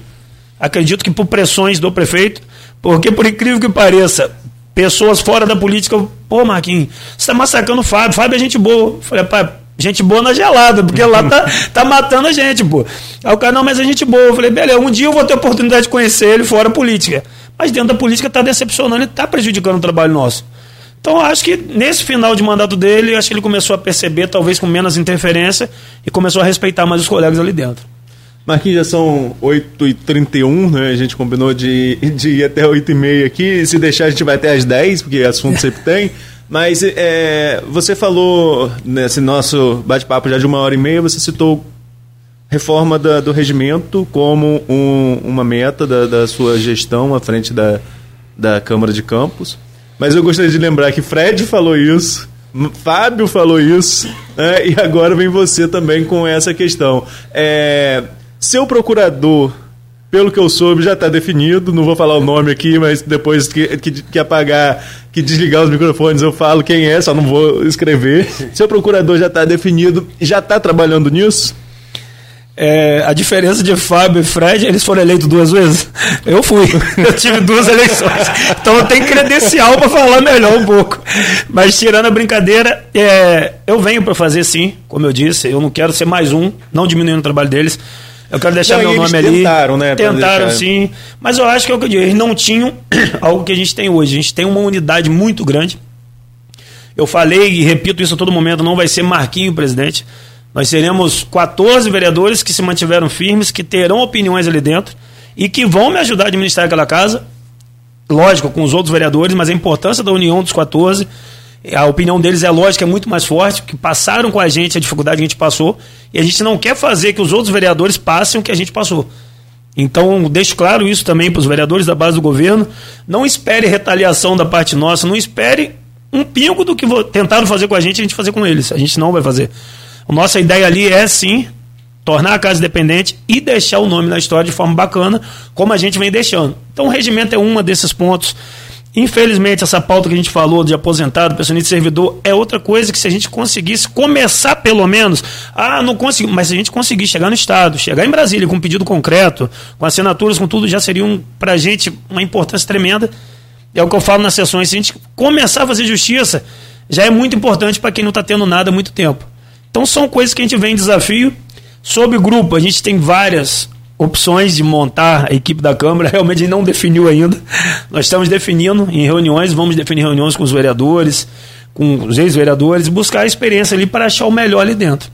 Acredito que por pressões do prefeito, porque por incrível que pareça, pessoas fora da política, pô, Marquinhos, você está massacrando o Fábio, Fábio é gente boa. Eu falei, pai, gente boa na gelada, porque lá tá, tá matando a gente, pô. Aí o cara, não, mas é gente boa. Eu falei, beleza, um dia eu vou ter oportunidade de conhecer ele fora política. Mas dentro da política está decepcionando e está prejudicando o trabalho nosso. Então acho que nesse final de mandato dele, acho que ele começou a perceber, talvez com menos interferência, e começou a respeitar mais os colegas ali dentro. Marquinhos, já são 8h31, né? A gente combinou de, de ir até 8h30 aqui. Se deixar, a gente vai até às 10, porque assunto sempre tem. Mas é, você falou nesse nosso bate-papo já de uma hora e meia, você citou reforma da, do regimento como um, uma meta da, da sua gestão à frente da, da Câmara de Campos. Mas eu gostaria de lembrar que Fred falou isso, Fábio falou isso, né? e agora vem você também com essa questão. É, seu procurador, pelo que eu soube, já está definido, não vou falar o nome aqui, mas depois que, que, que, apagar, que desligar os microfones, eu falo quem é, só não vou escrever. Seu procurador já está definido, já está trabalhando nisso? É, a diferença de Fábio e Fred, eles foram eleitos duas vezes. Eu fui. Eu tive duas eleições. Então eu tenho credencial para falar melhor um pouco. Mas tirando a brincadeira, é, eu venho para fazer sim, como eu disse. Eu não quero ser mais um, não diminuindo o trabalho deles. Eu quero deixar não, meu nome ali. Tentaram, né? Tentaram sim. Mas eu acho que é o que eu digo. Eles não tinham algo que a gente tem hoje. A gente tem uma unidade muito grande. Eu falei e repito isso a todo momento: não vai ser Marquinho presidente nós seremos 14 vereadores que se mantiveram firmes, que terão opiniões ali dentro e que vão me ajudar a administrar aquela casa. Lógico, com os outros vereadores, mas a importância da união dos 14, a opinião deles é lógica, é muito mais forte, que passaram com a gente a dificuldade que a gente passou, e a gente não quer fazer que os outros vereadores passem o que a gente passou. Então, deixo claro isso também para os vereadores da base do governo. Não espere retaliação da parte nossa, não espere um pingo do que tentaram fazer com a gente, a gente fazer com eles. A gente não vai fazer. A nossa ideia ali é sim tornar a casa independente e deixar o nome na história de forma bacana, como a gente vem deixando. Então o regimento é um desses pontos. Infelizmente, essa pauta que a gente falou de aposentado, pensionista de servidor, é outra coisa que se a gente conseguisse começar pelo menos, ah, não consegui, mas se a gente conseguir chegar no Estado, chegar em Brasília com um pedido concreto, com assinaturas, com tudo, já seria um, para a gente uma importância tremenda. É o que eu falo nas sessões. Se a gente começar a fazer justiça, já é muito importante para quem não está tendo nada há muito tempo. Então são coisas que a gente vem em desafio. Sobre grupo, a gente tem várias opções de montar a equipe da Câmara, realmente a gente não definiu ainda. Nós estamos definindo em reuniões, vamos definir reuniões com os vereadores, com os ex-vereadores, buscar a experiência ali para achar o melhor ali dentro.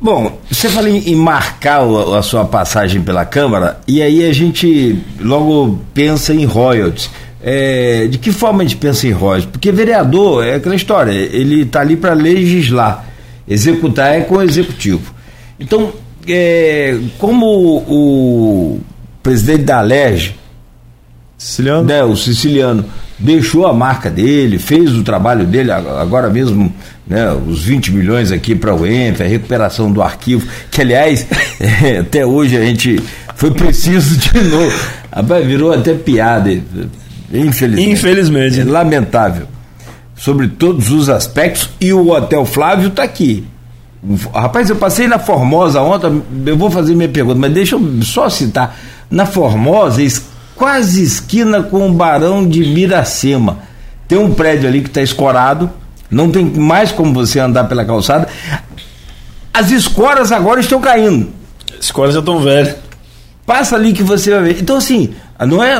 Bom, você fala em, marcar a sua passagem pela Câmara, e aí a gente logo pensa em royalties. É, de que forma a gente pensa em Rosa? Porque vereador é aquela história, ele está ali para legislar, executar é com o executivo. Então, é, como o presidente da Alerj, Siciliano? Né, o siciliano deixou a marca dele, fez o trabalho dele, agora mesmo né, os 20 milhões aqui para o ENF, a recuperação do arquivo, que aliás, é, até hoje a gente foi preciso de novo. Rapaz, virou até piada, infelizmente. Infelizmente. É lamentável. Sobre todos os aspectos, e o Hotel Flávio está aqui. Rapaz, eu passei na Formosa ontem, eu vou fazer minha pergunta, mas deixa eu só citar. Na Formosa, quase esquina com o Barão de Miracema. Tem um prédio ali que está escorado, não tem mais como você andar pela calçada. As escoras agora estão caindo. As escoras já estão velhas. Passa ali que você vai ver. Então, assim, não é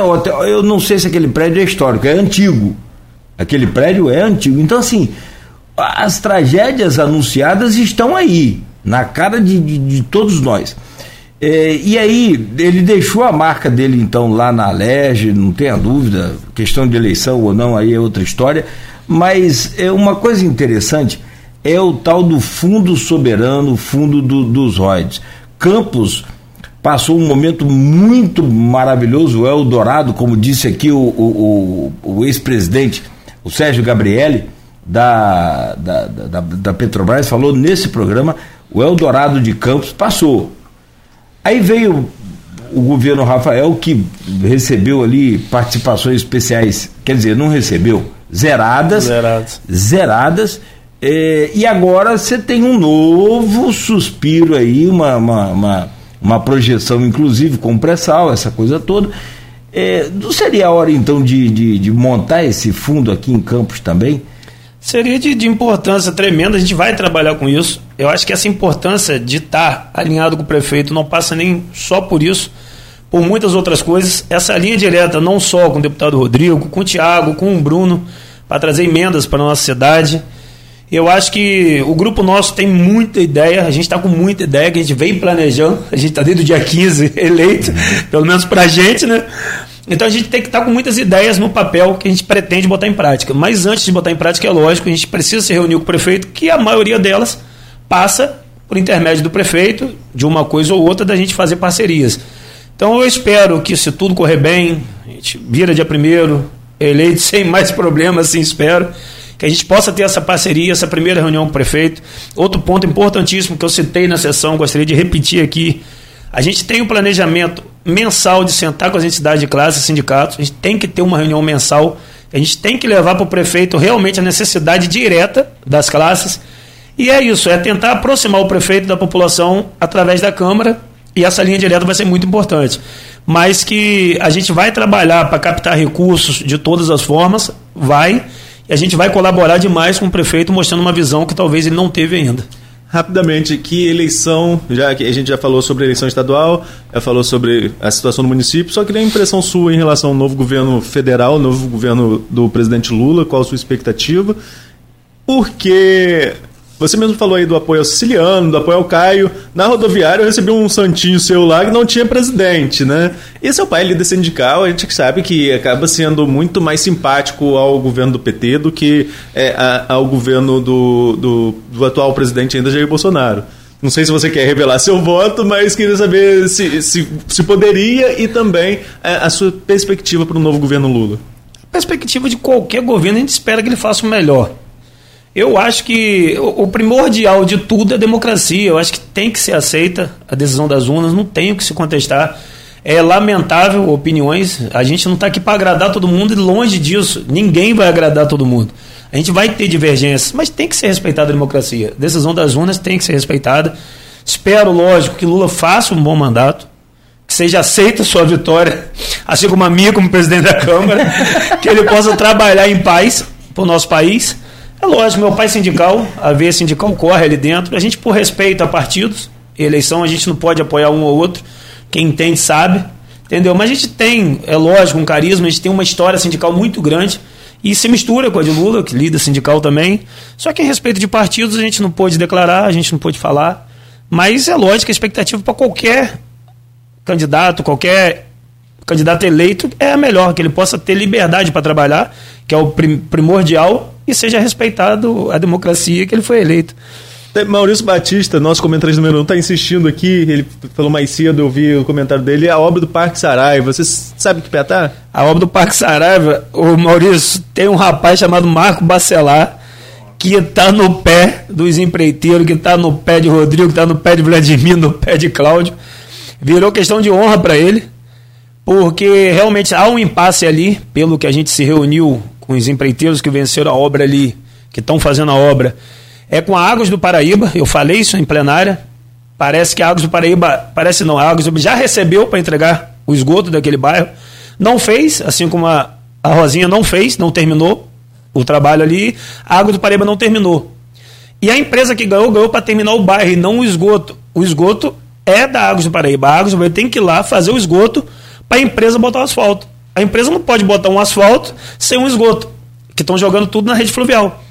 eu não sei se aquele prédio é histórico, é antigo. Aquele prédio é antigo. Então, assim, as tragédias anunciadas estão aí, na cara de, de, de todos nós. É, e aí, ele deixou a marca dele, então, lá na Alerj, não tenha dúvida, questão de eleição ou não, aí é outra história. Mas é uma coisa interessante é o tal do Fundo Soberano, Fundo do, dos Roids. Campos passou um momento muito maravilhoso, o Eldorado, como disse aqui o, o, o, o ex-presidente, o Sérgio Gabrielli, da, da, da, da Petrobras, falou nesse programa, o Eldorado de Campos passou. Aí veio o governo Rafael que recebeu ali participações especiais, quer dizer, não recebeu, zeradas, zeradas, zeradas é, e agora você tem um novo suspiro aí, uma, uma, uma, uma projeção, inclusive com pré-sal, essa coisa toda. É, não seria a hora então de, de, de montar esse fundo aqui em Campos também? Seria de, de, importância tremenda, a gente vai trabalhar com isso. Eu acho que essa importância de estar alinhado com o prefeito não passa nem só por isso, por muitas outras coisas. Essa linha direta, não só com o deputado Rodrigo, com o Tiago, com o Bruno, para trazer emendas para a nossa cidade. Eu acho que o grupo nosso tem muita ideia, a gente está com muita ideia, que a gente vem planejando, a gente está desde o dia 15 eleito, pelo menos para a gente, né? Então a gente tem que estar com muitas ideias no papel que a gente pretende botar em prática. Mas antes de botar em prática, é lógico, a gente precisa se reunir com o prefeito, que a maioria delas passa por intermédio do prefeito, de uma coisa ou outra, da gente fazer parcerias. Então eu espero que, se tudo correr bem, a gente vira dia primeiro, eleito sem mais problemas, assim espero, que a gente possa ter essa parceria, essa primeira reunião com o prefeito. Outro ponto importantíssimo que eu citei na sessão, gostaria de repetir aqui. A gente tem um planejamento mensal de sentar com as entidades de classe, sindicatos, a gente tem que ter uma reunião mensal, a gente tem que levar para o prefeito realmente a necessidade direta das classes. E é isso, é tentar aproximar o prefeito da população através da Câmara, e essa linha direta vai ser muito importante. Mas que a gente vai trabalhar para captar recursos de todas as formas, vai, e a gente vai colaborar demais com o prefeito, mostrando uma visão que talvez ele não teve ainda. Rapidamente, que eleição, já que a gente já falou sobre a eleição estadual, já falou sobre a situação do município, só queria a impressão sua em relação ao novo governo federal, novo governo do presidente Lula, qual a sua expectativa? Porque você mesmo falou aí do apoio ao siciliano, do apoio ao Caio. Na rodoviária eu recebi um santinho seu lá que não tinha presidente, né? E seu pai líder sindical, a gente sabe que acaba sendo muito mais simpático ao governo do PT do que é, a, ao governo do, do, do, atual presidente ainda, Jair Bolsonaro. Não sei se você quer revelar seu voto, mas queria saber se, se, se poderia e também a, é, a sua perspectiva para o novo governo Lula. A perspectiva de qualquer governo, a gente espera que ele faça o melhor. Eu acho que o primordial de tudo é democracia. Eu acho que tem que ser aceita a decisão das urnas, não tem o que se contestar. É lamentável opiniões. A gente não está aqui para agradar todo mundo e longe disso. Ninguém vai agradar todo mundo. A gente vai ter divergências, mas tem que ser respeitada a democracia. A decisão das urnas tem que ser respeitada. Espero, lógico, que Lula faça um bom mandato, que seja aceita a sua vitória, assim como a minha como presidente da Câmara, que ele possa trabalhar em paz para o nosso país é lógico, meu pai é sindical, a veia sindical corre ali dentro. A gente, por respeito a partidos, eleição, a gente não pode apoiar um ou outro. Quem entende sabe, entendeu? Mas a gente tem, é lógico, um carisma, a gente tem uma história sindical muito grande e se mistura com a de Lula, que lida sindical também. Só que em respeito de partidos a gente não pode declarar, a gente não pode falar. Mas é lógico, a expectativa para qualquer candidato, qualquer candidato eleito é a melhor, que ele possa ter liberdade para trabalhar, que é o primordial, e seja respeitado a democracia que ele foi eleito. Maurício Batista, nosso comentarista número 1, um, está insistindo aqui. Ele falou mais cedo, eu vi o comentário dele. A obra do Parque Saraiva. Você sabe que pé tá? A obra do Parque Saraiva, o Maurício, tem um rapaz chamado Marco Bacelar que está no pé dos empreiteiros, que está no pé de Rodrigo, que está no pé de Vladimir, no pé de Cláudio. Virou questão de honra para ele, porque realmente há um impasse ali, pelo que a gente se reuniu com os empreiteiros que venceram a obra ali, que estão fazendo a obra é com a Águas do Paraíba, eu falei isso em plenária. Parece que a Águas do Paraíba, parece não, a Águas do já recebeu para entregar o esgoto daquele bairro. Não fez, assim como a, a Rosinha não fez, não terminou o trabalho ali. A Águas do Paraíba não terminou. E a empresa que ganhou, ganhou para terminar o bairro e não o esgoto. O esgoto é da Águas do Paraíba. A Águas do Paraíba tem que ir lá fazer o esgoto para a empresa botar o asfalto. A empresa não pode botar um asfalto sem um esgoto, que estão jogando tudo na rede fluvial.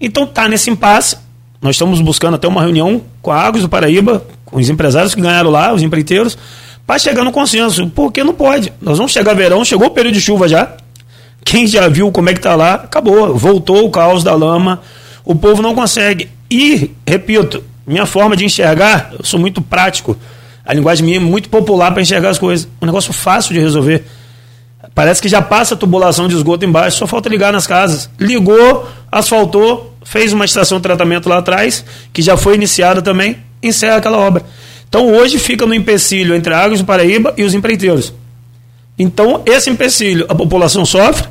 Então tá nesse impasse. Nós estamos buscando até uma reunião com a Águas do Paraíba, com os empresários que ganharam lá, os empreiteiros, para chegar no consenso. Porque não pode. Nós vamos chegar verão, chegou o período de chuva já. Quem já viu como é que tá lá, acabou. Voltou o caos da lama. O povo não consegue. E, repito, minha forma de enxergar, eu sou muito prático. A linguagem minha é muito popular para enxergar as coisas. Um negócio fácil de resolver. Parece que já passa a tubulação de esgoto embaixo, só falta ligar nas casas. Ligou, asfaltou, fez uma estação de tratamento lá atrás, que já foi iniciada também, encerra aquela obra. Então hoje fica no empecilho entre Águas do Paraíba e os empreiteiros. Então, esse empecilho, a população sofre,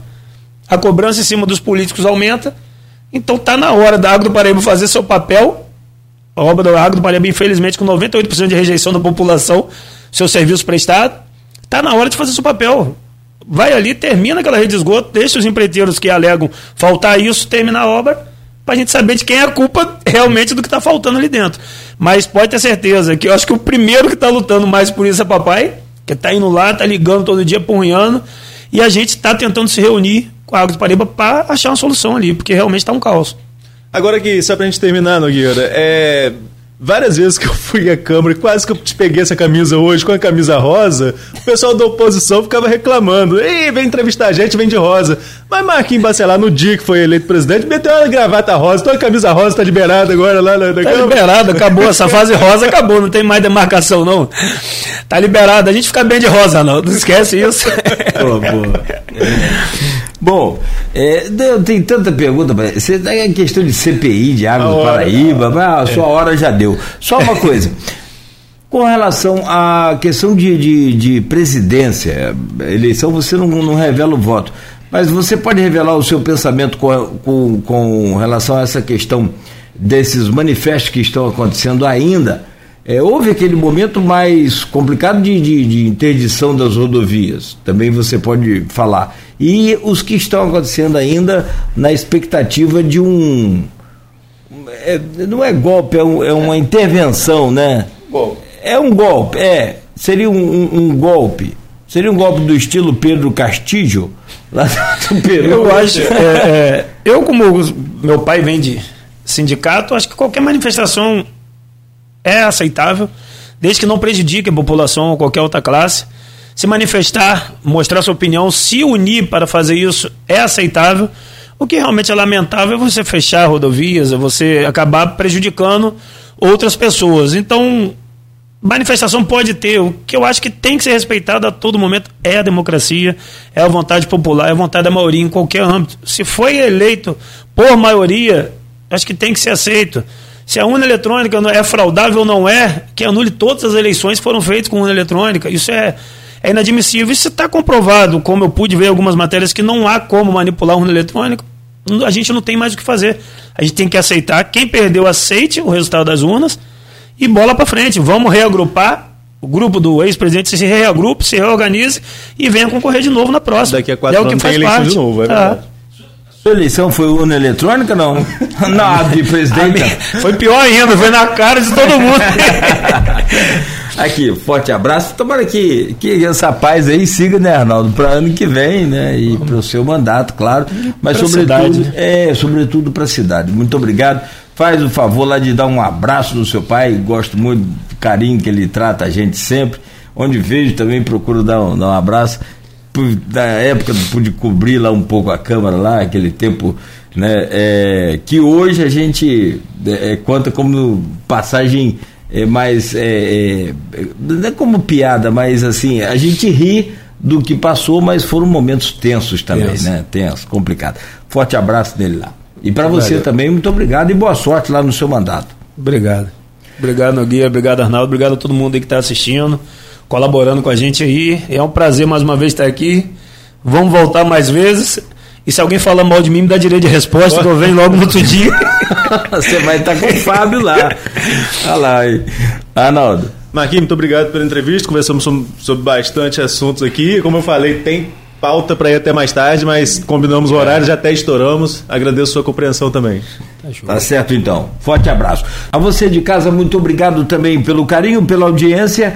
a cobrança em cima dos políticos aumenta. Então está na hora da Água do Paraíba fazer seu papel. A obra da Água do Paraíba, infelizmente, com 98% de rejeição da população, seu serviço prestado. Está na hora de fazer seu papel vai ali, termina aquela rede de esgoto, deixa os empreiteiros que alegam faltar isso, terminar a obra, para a gente saber de quem é a culpa realmente do que está faltando ali dentro. Mas pode ter certeza que eu acho que o primeiro que está lutando mais por isso é papai, que está indo lá, está ligando todo dia, punhando, e a gente está tentando se reunir com a Água do Paraíba para achar uma solução ali, porque realmente está um caos. Agora que, só para a gente terminar, Nogueira, é Várias vezes que eu fui à Câmara, quase que eu te peguei essa camisa hoje com a camisa rosa, o pessoal da oposição ficava reclamando. Ei, vem entrevistar a gente, vem de rosa. Mas Marquinhos Bacelar, no dia que foi eleito presidente, meteu uma gravata rosa, então a camisa rosa tá liberada agora lá na, na tá Câmara. liberada, acabou. Essa fase rosa acabou, não tem mais demarcação, não. Tá liberada. A gente fica bem de rosa, não. Não esquece isso. Pô, boa. Bom, é, tem tanta pergunta. Você tem a questão de CPI, de Água do Paraíba, a sua hora já deu. Só uma coisa. Com relação à questão de, de, de presidência, eleição, você não, não, revela o voto, mas você pode revelar o seu pensamento com, com, com relação a essa questão desses manifestos que estão acontecendo ainda. É, houve aquele momento mais complicado de, de interdição das rodovias, também você pode falar. E os que estão acontecendo ainda na expectativa de um é, não é golpe, é, um, é uma intervenção, né? Golpe. É um golpe, é. Seria um, um, um, golpe. Seria um golpe do estilo Pedro Castillo, lá do Peru. Eu acho. É, é, eu, como meu pai vem de sindicato, acho que qualquer manifestação é aceitável, desde que não prejudique a população ou qualquer outra classe. Se manifestar, mostrar sua opinião, se unir para fazer isso é aceitável. O que realmente é lamentável é você fechar rodovias, é você acabar prejudicando outras pessoas. Então, manifestação pode ter. O que eu acho que tem que ser respeitado a todo momento é a democracia, é a vontade popular, é a vontade da maioria em qualquer âmbito. Se foi eleito por maioria, acho que tem que ser aceito. Se a urna eletrônica é fraudável ou não é, que anule todas as eleições que foram feitas com urna eletrônica. Isso é, é inadmissível. Isso está comprovado, como eu pude ver algumas matérias, que não há como manipular urna eletrônica a gente não tem mais o que fazer. A gente tem que aceitar. Quem perdeu, aceite o resultado das urnas e bola para frente. Vamos reagrupar. O grupo do ex-presidente se reagrupe, se reorganize e venha concorrer de novo na próxima. Daqui a quatro é anos o que faz tem parte. de novo, é verdade. Ah. Sua eleição foi urna eletrônica, não? não, de presidente. Foi pior ainda, foi na cara de todo mundo. Aqui, forte abraço. Tomara que, que essa paz aí siga, né, Arnaldo, para ano que vem, né? E para o seu mandato, claro. Mas pra sobretudo, cidade. é, sobretudo para a cidade. Muito obrigado. Faz o favor lá de dar um abraço no seu pai. Gosto muito do carinho que ele trata a gente sempre. onde vejo também procuro dar um, dar um abraço. Da época pude cobrir lá um pouco a Câmara lá, aquele tempo, né? É, que hoje a gente é, conta como passagem é, mais. É, é, não é como piada, mas assim, a gente ri do que passou, mas foram momentos tensos também, Tenso. né? Tensos, complicado. Forte abraço dele lá. E para você também, muito obrigado e boa sorte lá no seu mandato. Obrigado. Obrigado, Nogueira. Obrigado, Arnaldo. Obrigado a todo mundo aí que está assistindo, colaborando com a gente aí. É um prazer mais uma vez estar aqui. Vamos voltar mais vezes. E se alguém falar mal de mim, me dá direito de resposta, que eu venho logo no outro dia. Você vai estar com o Fábio lá. Olha lá aí. Arnaldo. Marquinhos, muito obrigado pela entrevista. Conversamos sobre bastante assuntos aqui. Como eu falei, tem pauta para ir até mais tarde, mas combinamos o horário, já até estouramos. Agradeço a sua compreensão também. Tá certo então. Forte abraço. A você de casa, muito obrigado também pelo carinho, pela audiência.